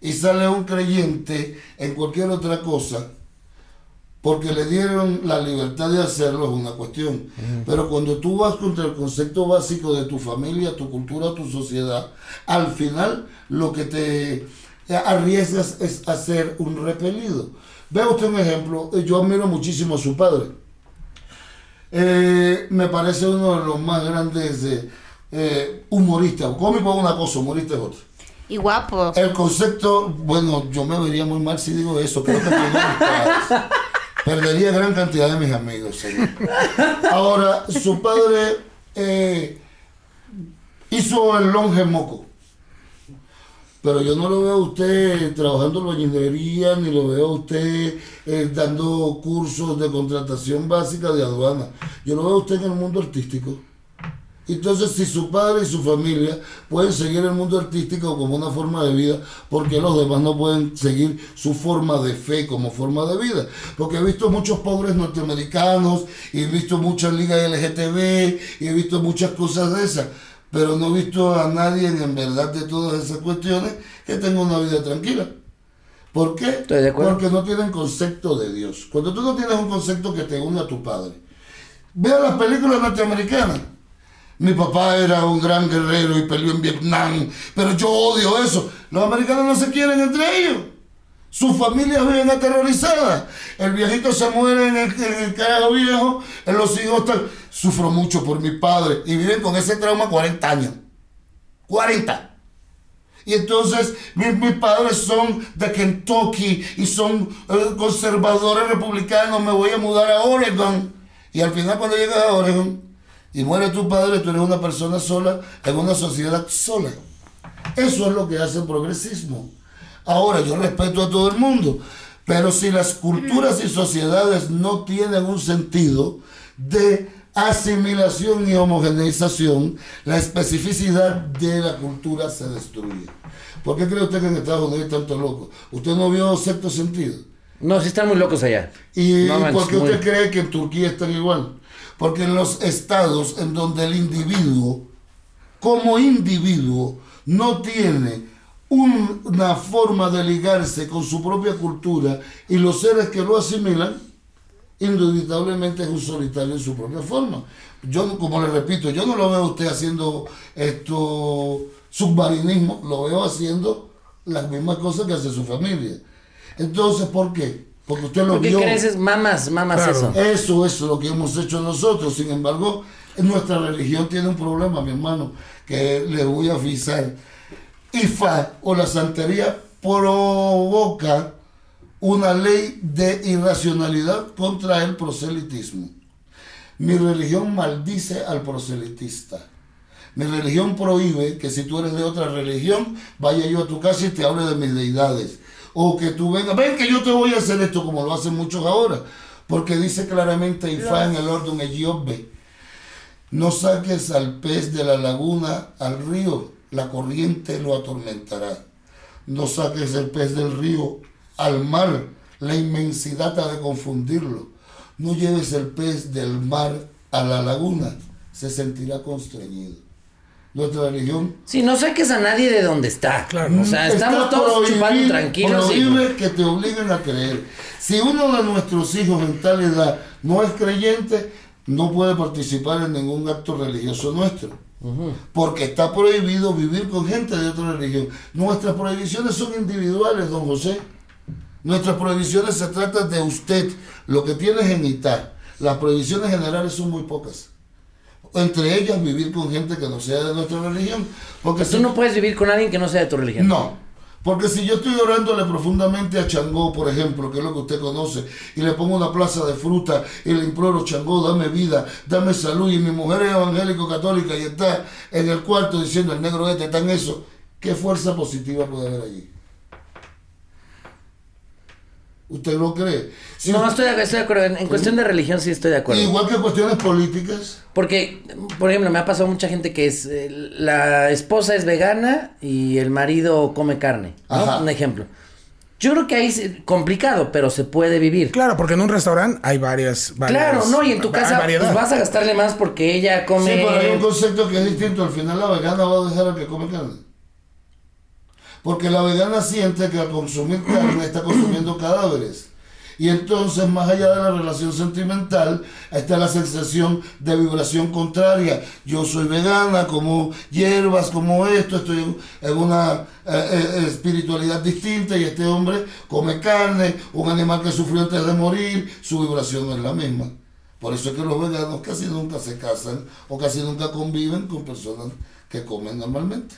y sale un creyente en cualquier otra cosa, porque le dieron la libertad de hacerlo es una cuestión. Pero cuando tú vas contra el concepto básico de tu familia, tu cultura, tu sociedad, al final lo que te arriesgas es a ser un repelido. Vea usted un ejemplo, eh, yo admiro muchísimo a su padre. Eh, me parece uno de los más grandes eh, eh, humoristas. Cómico es una cosa, humorista es otra. Y guapo. El concepto, bueno, yo me vería muy mal si digo eso, creo que tengo mis padres. Perdería gran cantidad de mis amigos, señor. Ahora, su padre eh, hizo el longe moco. Pero yo no lo veo a usted trabajando en ingeniería, ni lo veo a usted eh, dando cursos de contratación básica de aduana. Yo lo veo a usted en el mundo artístico. Entonces, si su padre y su familia pueden seguir el mundo artístico como una forma de vida, ¿por qué los demás no pueden seguir su forma de fe como forma de vida? Porque he visto muchos pobres norteamericanos, y he visto muchas ligas LGTB, y he visto muchas cosas de esas, pero no he visto a nadie en verdad de todas esas cuestiones que tenga una vida tranquila. ¿Por qué? Estoy de acuerdo. Porque no tienen concepto de Dios. Cuando tú no tienes un concepto que te une a tu padre, vea las películas norteamericanas. Mi papá era un gran guerrero y peleó en Vietnam, pero yo odio eso. Los americanos no se quieren entre ellos. Sus familias viven aterrorizadas. El viejito se muere en el, en el carajo viejo, en los hijos están... Sufro mucho por mi padre y viven con ese trauma 40 años. 40. Y entonces mis, mis padres son de Kentucky y son eh, conservadores republicanos. Me voy a mudar a Oregon. Y al final cuando llegas a Oregon y muere tu padre, tú eres una persona sola en una sociedad sola. Eso es lo que hace el progresismo. Ahora, yo respeto a todo el mundo, pero si las culturas y sociedades no tienen un sentido de asimilación y homogeneización, la especificidad de la cultura se destruye. ¿Por qué cree usted que en Estados Unidos hay tanto loco? ¿Usted no vio sexto sentido? No, sí están muy locos allá. ¿Y No manches, por qué muy- usted cree que en Turquía están igual? Porque en los estados en donde el individuo, como individuo, no tiene un- una forma de ligarse con su propia cultura y los seres que lo asimilan, indubitablemente es un solitario en su propia forma. Yo, como le repito, yo no lo veo a usted haciendo esto submarinismo, lo veo haciendo las mismas cosas que hace su familia. Entonces, ¿por qué? Porque usted lo ¿Por qué vio. creces, mamas, mamas Claro. eso? Eso es lo que hemos hecho nosotros. Sin embargo, nuestra religión tiene un problema, mi hermano, que le voy a avisar. IFA o la santería provoca una ley de irracionalidad contra el proselitismo. Mi religión maldice al proselitista. Mi religión prohíbe que si tú eres de otra religión, vaya yo a tu casa y te hable de mis deidades. O que tú vengas, ven que yo te voy a hacer esto como lo hacen muchos ahora. Porque dice claramente Ifá en el orden Eyobe, no saques al pez de la laguna al río, la corriente lo atormentará. No saques el pez del río al mar, la inmensidad ha de confundirlo. No lleves el pez del mar a la laguna, se sentirá constreñido. nuestra religión. Sí, no saques a nadie de donde está. Claro. O sea, estamos Está todos chupando tranquilos. y- que te obliguen a creer. Si uno de nuestros hijos en tal edad no es creyente, no puede participar en ningún acto religioso nuestro. Porque está prohibido vivir con gente de otra religión. Nuestras prohibiciones son individuales, don José. Nuestras prohibiciones se tratan de usted, lo que tiene genital. Las prohibiciones generales son muy pocas. Entre ellas, vivir con gente que no sea de nuestra religión. Porque Tú si no puedes vivir con alguien que no sea de tu religión. no, porque si yo estoy orándole profundamente a Changó, por ejemplo, que es lo que usted conoce, y le pongo una plaza de fruta y le imploro, Changó, dame vida, dame salud, y mi mujer es evangélico-católica y está en el cuarto diciendo, el negro este está en eso, ¿qué fuerza positiva puede haber allí? ¿Usted lo cree? Si No, usted- estoy de, estoy de acuerdo. En, en cuestión de religión sí estoy de acuerdo. Igual que cuestiones políticas. Porque, por ejemplo, me ha pasado mucha gente que es. eh, la esposa es vegana y el marido come carne. ¿no? Ajá. Un ejemplo. Yo creo que ahí es complicado, pero se puede vivir. Claro, porque en un restaurante hay varias. varias- Claro, no, y en tu casa pues, vas a gastarle más porque ella come. Sí, pero hay un concepto que es distinto. Al final la vegana va a dejar al que come carne. Porque la vegana siente que al consumir carne está consumiendo cadáveres. Y entonces, más allá de la relación sentimental, está la sensación de vibración contraria. Yo soy vegana, como hierbas, como esto, estoy en, una eh, eh, espiritualidad distinta y este hombre come carne, un animal que sufrió antes de morir, su vibración no es la misma. Por eso es que los veganos casi nunca se casan o casi nunca conviven con personas que comen normalmente.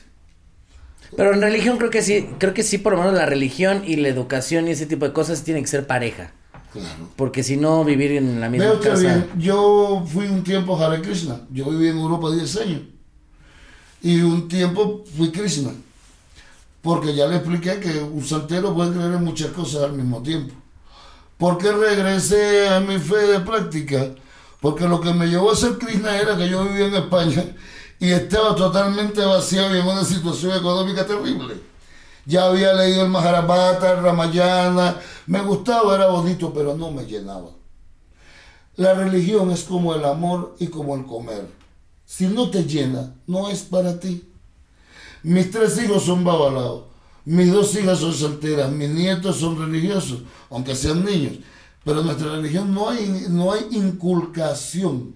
Pero en religión creo que sí, creo que sí, por lo menos la religión y la educación y ese tipo de cosas tienen que ser pareja. Claro. Porque si no, vivir en la misma casa. bien, yo fui un tiempo Hare Krishna. Yo viví en Europa 10 años. Y un tiempo fui Krishna. Porque ya le expliqué que un santero puede creer en muchas cosas al mismo tiempo. ¿Por qué regresé a mi fe de práctica? Porque lo que me llevó a ser Krishna era que yo vivía en España y estaba totalmente vaciado y en una situación económica terrible. Ya había leído el Maharabata, el Ramayana, me gustaba, era bonito, pero no me llenaba. La religión es como el amor y como el comer. Si no te llena, no es para ti. Mis tres hijos son babalaos. Mis dos hijas son solteras. Mis nietos son religiosos, aunque sean niños. Pero en nuestra religión no hay, no hay inculcación.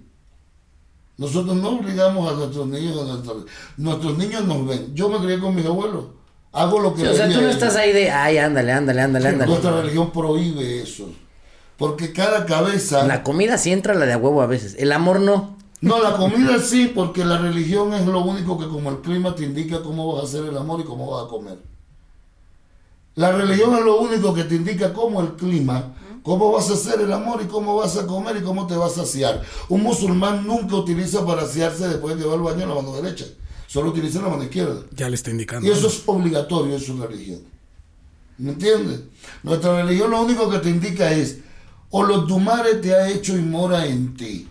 Nosotros no obligamos a nuestros niños a nuestra- Nuestros niños nos ven. Yo me crié con mis abuelos. Hago lo que Sí, o sea, tú no estás ahí de, ay, ándale, ándale, ándale, ándale. Nuestra religión prohíbe eso. Porque cada cabeza... La comida sí entra la de a huevo a veces. El amor no. No, la comida sí, porque la religión es lo único que como el clima te indica cómo vas a hacer el amor y cómo vas a comer. La religión es lo único que te indica cómo el clima, cómo vas a hacer el amor y cómo vas a comer y cómo te vas a saciar. Un musulmán nunca utiliza para saciarse después de que va al baño la mano derecha, solo utiliza la mano izquierda. Ya le está indicando. Y eso es obligatorio en su religión. ¿Me entiendes? Nuestra religión lo único que te indica es, o los tumares te ha hecho y mora en ti.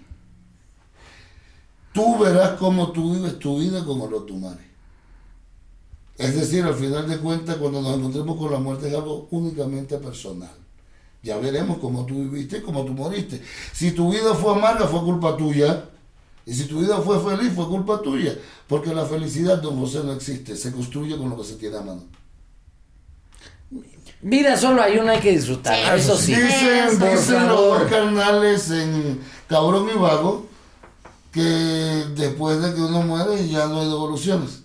Tú verás cómo tú vives tu vida con los tumares. Es decir, al final de cuentas, cuando nos encontremos con la muerte es algo únicamente personal. Ya veremos cómo tú viviste cómo tú moriste. Si tu vida fue amarga, fue culpa tuya. Y si tu vida fue feliz, fue culpa tuya. Porque la felicidad, don José, no existe. Se construye con lo que se tiene a mano. Vida solo hay una, hay que disfrutar. Eso sí. Dicen, Por dicen los carnales en Cabrón y Vago que después de que uno muere ya no hay devoluciones.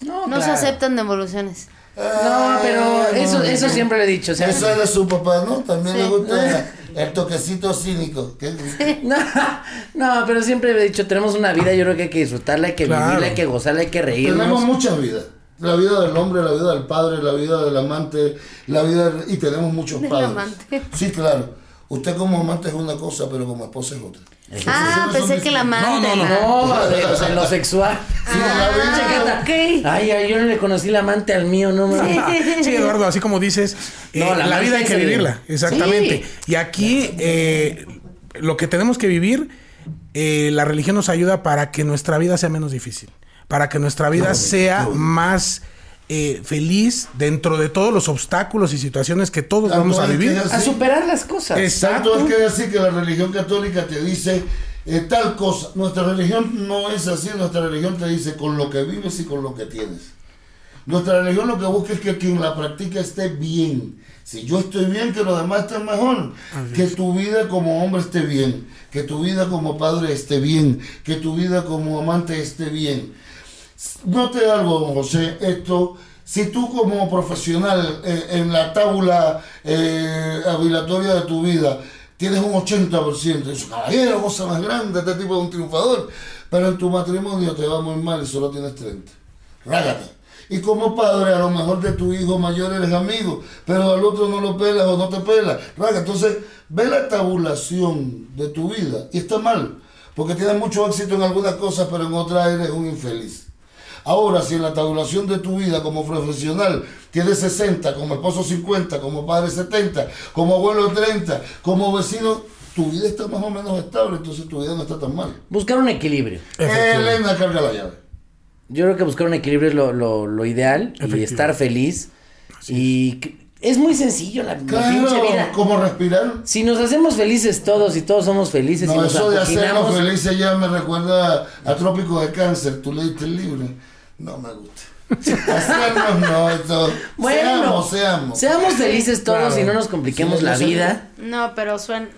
No, No se aceptan devoluciones. No, pero eso, eso siempre lo he dicho. O sea, Eso es de su papá, ¿no? También Sí. le gusta el toquecito cínico. ¿Qué? No, no, pero siempre he dicho, tenemos una vida, yo creo que hay que disfrutarla, hay que Claro. vivirla, hay que gozarla, hay que reírnos. Tenemos muchas vidas. La vida del hombre, la vida del padre, la vida del amante, la vida del- y tenemos muchos padres. amante. Sí, claro. Usted como amante es una cosa, pero como esposa es otra. Ah, pensé que la amante. No, no, No, de- o sea, en lo sexual. Sí, ok. Ay, ay, yo no le conocí la amante al mío, no mames. Sí, Eduardo, así como dices, eh, No, la la, vida hay que vivirla, exactamente. Y aquí eh, lo que tenemos que vivir, eh, la religión nos ayuda para que nuestra vida sea menos difícil, para que nuestra vida sea más eh, feliz dentro de todos los obstáculos y situaciones que todos Tanto vamos a vivir. A superar las cosas. Exacto. Tanto es que decir que la religión católica te dice eh, tal cosa. Nuestra religión no es así, nuestra religión te dice con lo que vives y con lo que tienes. Nuestra religión lo que busca es que quien la practica esté bien. Si yo estoy bien, que los demás estén mejor. Que tu vida como hombre esté bien. Que tu vida como padre esté bien. Que tu vida como amante esté bien. Note algo, don José, esto, si tú como profesional eh, en la tabla eh, de tu vida tienes un 80%, dices, caballero, cosa más grande, este tipo es un triunfador, pero en tu matrimonio te va muy mal y solo tienes 30. Rágate. Y como padre, a lo mejor de tu hijo mayor eres amigo, pero al otro no lo pelas o no te pelas. Raga, entonces ve la tabulación de tu vida y está mal, porque tienes mucho éxito en algunas cosas, pero en otras eres un infeliz. Ahora, si en la tabulación de tu vida como profesional tienes 60, como esposo 50, como padre 70, como abuelo 30, como vecino, tu vida está más o menos estable, entonces tu vida no está tan mal. Buscar un equilibrio. Elena carga la llave. Yo creo que buscar un equilibrio es lo, lo, lo ideal y estar feliz. y que- es muy sencillo la, la pinche Claro, vida. como respirar. Si nos hacemos felies todos y todos somos felices y No, nos eso de hacernos felices ya me recuerda a Trópico de Cáncer. Tú leíste el libro. No me gusta. Hacernos no, esto. Bueno, seamos, seamos. seamos felices todos Claro. y no nos compliquemos Sí, la vida. No, pero suena.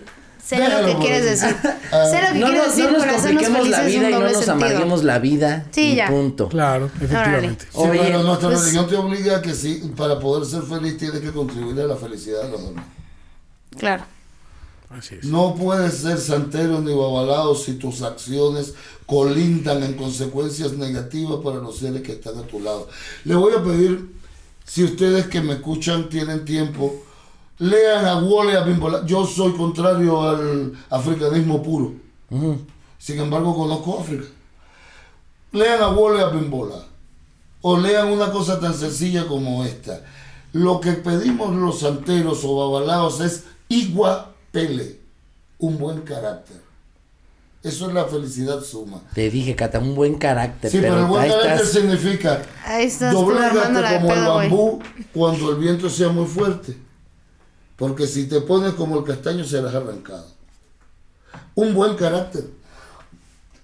Sé Déjalo lo que quieres decir. Ah. sé lo que No, quieres nos- decir, no nos pero compliquemos la vida y no nos sentido. amarguemos la vida. Sí, y ya. punto. Claro, efectivamente. Sí, Oye, pero nuestra pues- religión te obliga a que sí, para poder ser feliz tienes que contribuir a la felicidad de los demás. Claro. Así es. No puedes ser santero ni babalao si tus acciones colindan en consecuencias negativas para los seres que están a tu lado. Le voy a pedir, si ustedes que me escuchan tienen tiempo, lean a Wole a Bimbola. Yo soy contrario al africanismo puro. Sin embargo, conozco África. Lean a Wole a Bimbola. O lean una cosa tan sencilla como esta. Lo que pedimos los santeros o babalaos es igua pele, un buen carácter. Eso es la felicidad suma. Te dije, Cata, un buen carácter. Sí, pero, el buen carácter estás. significa de como el bambú cuando el viento sea muy fuerte. Porque si te pones como el castaño serás arrancado. Un buen carácter.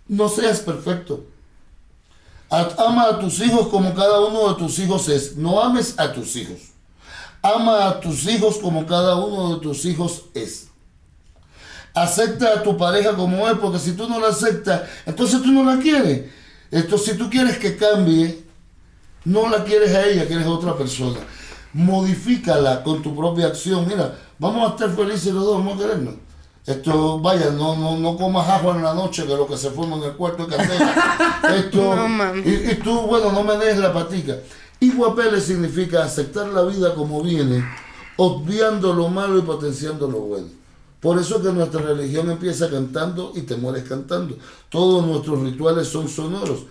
No seas perfecto. Ama a tus hijos como cada uno de tus hijos es. No ames a tus hijos. Ama a tus hijos como cada uno de tus hijos es. Acepta a tu pareja como es, porque si tú no la aceptas, entonces tú no la quieres. Entonces, si tú quieres que cambie, no la quieres a ella, quieres a otra persona. Modifícala con tu propia acción. Mira, vamos a estar felices los dos, vamos a querernos. Esto, vaya, no, no, no comas ajo en la noche, que lo que se forma en el cuarto de candela. Esto, No, mami. y, y tú, bueno, no me dejes la patica. Iguapele significa aceptar la vida como viene, obviando lo malo y potenciando lo bueno. Por eso que nuestra religión empieza cantando y te mueres cantando. Todos nuestros rituales son sonoros.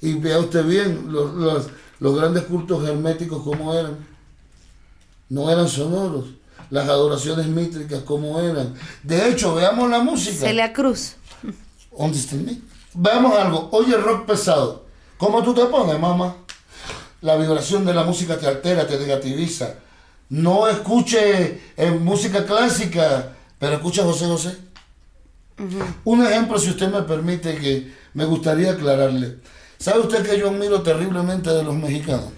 Y vea usted bien, los, los- los grandes cultos herméticos como eran. No eran sonoros. Las adoraciones mítricas como eran. De hecho, veamos la música. Celia Cruz. Veamos algo. Oye, rock pesado. ¿Cómo tú te pones, mamá? La vibración de la música te altera, te negativiza. No escuche eh, música clásica, pero escucha José José. Un ejemplo, si usted me permite, que me gustaría aclararle. ¿Sabe usted que yo admiro terriblemente de los mexicanos?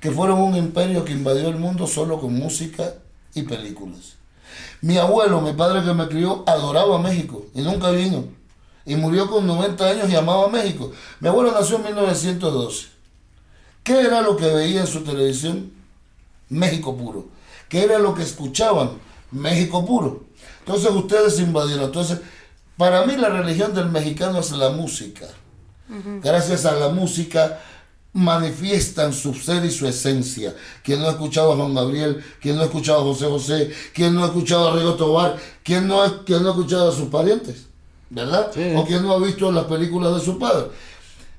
Que fueron un imperio que invadió el mundo solo con música y películas. Mi abuelo, mi padre que me crió, adoraba a México y nunca vino. Y murió con 90 años y amaba a México. Mi abuelo nació en 1912. ¿Qué era lo que veía en su televisión? México puro. ¿Qué era lo que escuchaban? México puro. Entonces ustedes invadieron. Entonces, para mí la religión del mexicano es la música. Gracias a la música manifiestan su ser y su esencia. Quien no ha escuchado a Juan Gabriel, quien no ha escuchado a José José, quien no ha escuchado a Rigo Tobar, quien no ha, quien no ha escuchado a sus parientes, ¿verdad? O quien no ha visto las películas de su padre.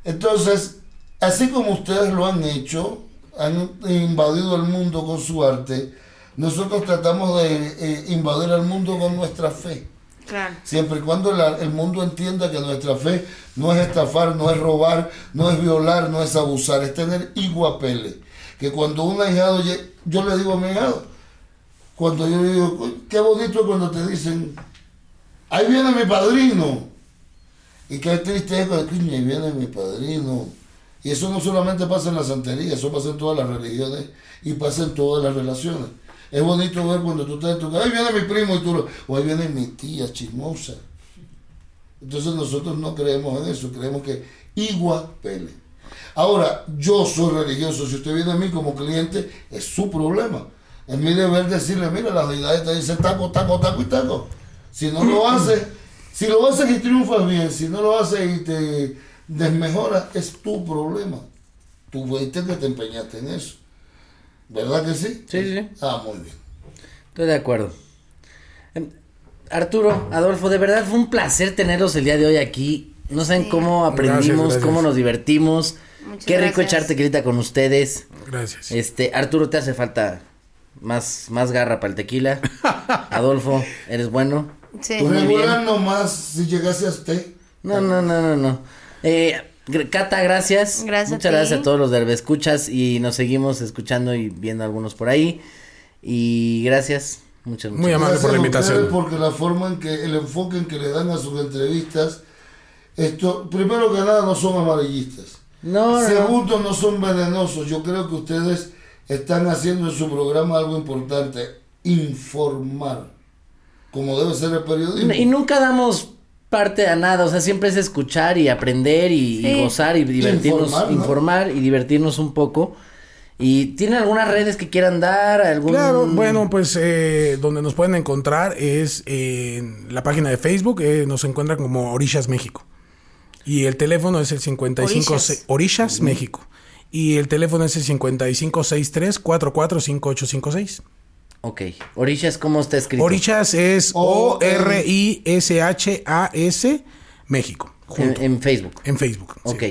Entonces, así como ustedes lo han hecho, han invadido el mundo con su arte, nosotros tratamos de eh, invadir el mundo con nuestra fe. Claro. Siempre y cuando la- el mundo entienda que nuestra fe no es estafar, no es robar, no es violar, no es abusar, es tener iguapele. Que cuando un ahijado, yo le digo a mi ahijado, cuando yo le digo, qué bonito cuando te dicen, ahí viene mi padrino. Y qué triste es cuando ahí viene mi padrino. Y eso no solamente pasa en la santería, eso pasa en todas las religiones y pasa en todas las relaciones. Es bonito ver cuando tú estás en tu casa, ahí viene mi primo y tú lo, o ahí viene mi tía chismosa. Entonces nosotros no creemos en eso, creemos que igual pele. Ahora, yo soy religioso, si usted viene a mí como cliente, es su problema. Es mi deber decirle, mira, la deidad te dice taco, taco, taco y taco. Si no lo hace, si lo haces y triunfas bien, si no lo haces y te desmejora, es tu problema. Tú fuiste que te empeñaste en eso. ¿Verdad que sí? Sí, sí. Ah, muy bien. Estoy de acuerdo. Em, Arturo, Adolfo, de verdad fue un placer tenerlos el día de hoy aquí. No saben Sí. cómo aprendimos, Gracias, gracias. cómo nos divertimos. Muchas Qué rico gracias. echar tequilita con ustedes. Gracias. Este, Arturo, te hace falta más, más garra para el tequila. Adolfo, ¿eres bueno? Sí. Tú muy bien. Regular nomás si llegase a usted. No, no, no, no, no. Eh, Cata, gracias. Gracias a Muchas ti. gracias a todos los de escuchas y nos seguimos escuchando y viendo algunos por ahí. Y gracias. Muchas, muchas Muy amable Gracias por la invitación. Porque la forma en que, el enfoque en que le dan a sus entrevistas, esto, primero que nada no son amarillistas. No, no. Segundo, no son venenosos. Yo creo que ustedes están haciendo en su programa algo importante, informar, como debe ser el periodismo. Y nunca damos parte a nada, o sea, siempre es escuchar y aprender y, gozar y divertirnos, Informar, y divertirnos un poco. ¿Y tienen algunas redes que quieran dar? ¿Algún... Claro, bueno, pues eh, donde nos pueden encontrar es en la página de Facebook, eh, nos encuentran como Orishas México. Y el teléfono es el 55... Orishas. se- Orishas México. Y el teléfono es el 5563 445856. Ok. Orishas, ¿cómo está escrito? Orishas es O- O-R-I-S-H-A-S México. En, Junto, en, en Facebook. Facebook. sí. Ok.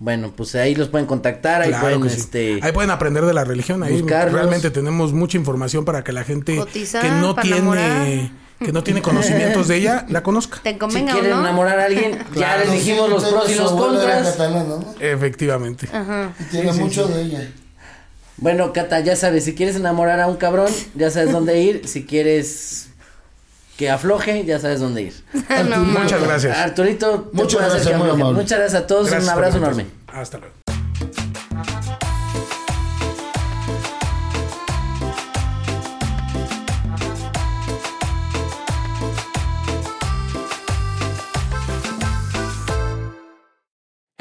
Bueno, pues ahí los pueden contactar, ahí Claro pueden, sí. este... Ahí pueden aprender de la religión. Ahí buscarlos. realmente tenemos mucha información para que la gente Cotizar que no tiene enamorar. que no tiene conocimientos de ella la conozca. Te Si convenga o quieren no. enamorar a alguien, ya Claro. les dijimos los pros y los contras. catalana, ¿no? Efectivamente. Y tiene mucho de ella. Bueno, Cata, ya sabes, si quieres enamorar a un cabrón, ya sabes dónde ir. Si quieres que afloje, ya sabes dónde ir. No, Muchas gracias. Arturito, Muchas gracias. Muchas gracias a todos, Gracias un abrazo enorme. Hasta luego.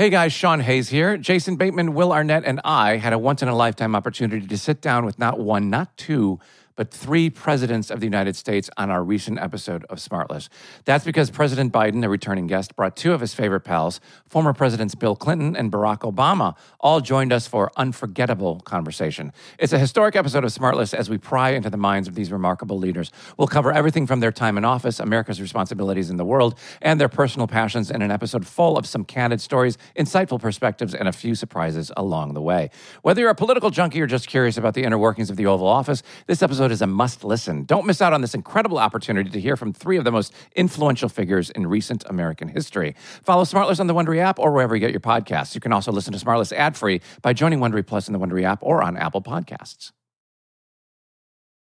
Hey guys, Sean Hayes here. Jason Bateman, Will Arnett, and I had a once in a lifetime opportunity to sit down with not one, not two, but three presidents of the United States on our recent episode of Smartless. That's because President Biden, a returning guest, brought two of his favorite pals, former Presidents Bill Clinton and Barack Obama, all joined us for unforgettable conversation. It's a historic episode of Smartless as we pry into the minds of these remarkable leaders. We'll cover everything from their time in office, America's responsibilities in the world, and their personal passions in an episode full of some candid stories, insightful perspectives, and a few surprises along the way. Whether you're a political junkie or just curious about the inner workings of the Oval Office, this episode is a must listen. Don't miss out on this incredible opportunity to hear from three of the most influential figures in recent American history. Follow Smartless on the Wondery app or wherever you get your podcasts. You can also listen to Smartless ad free by joining Wondery Plus in the Wondery app or on Apple Podcasts.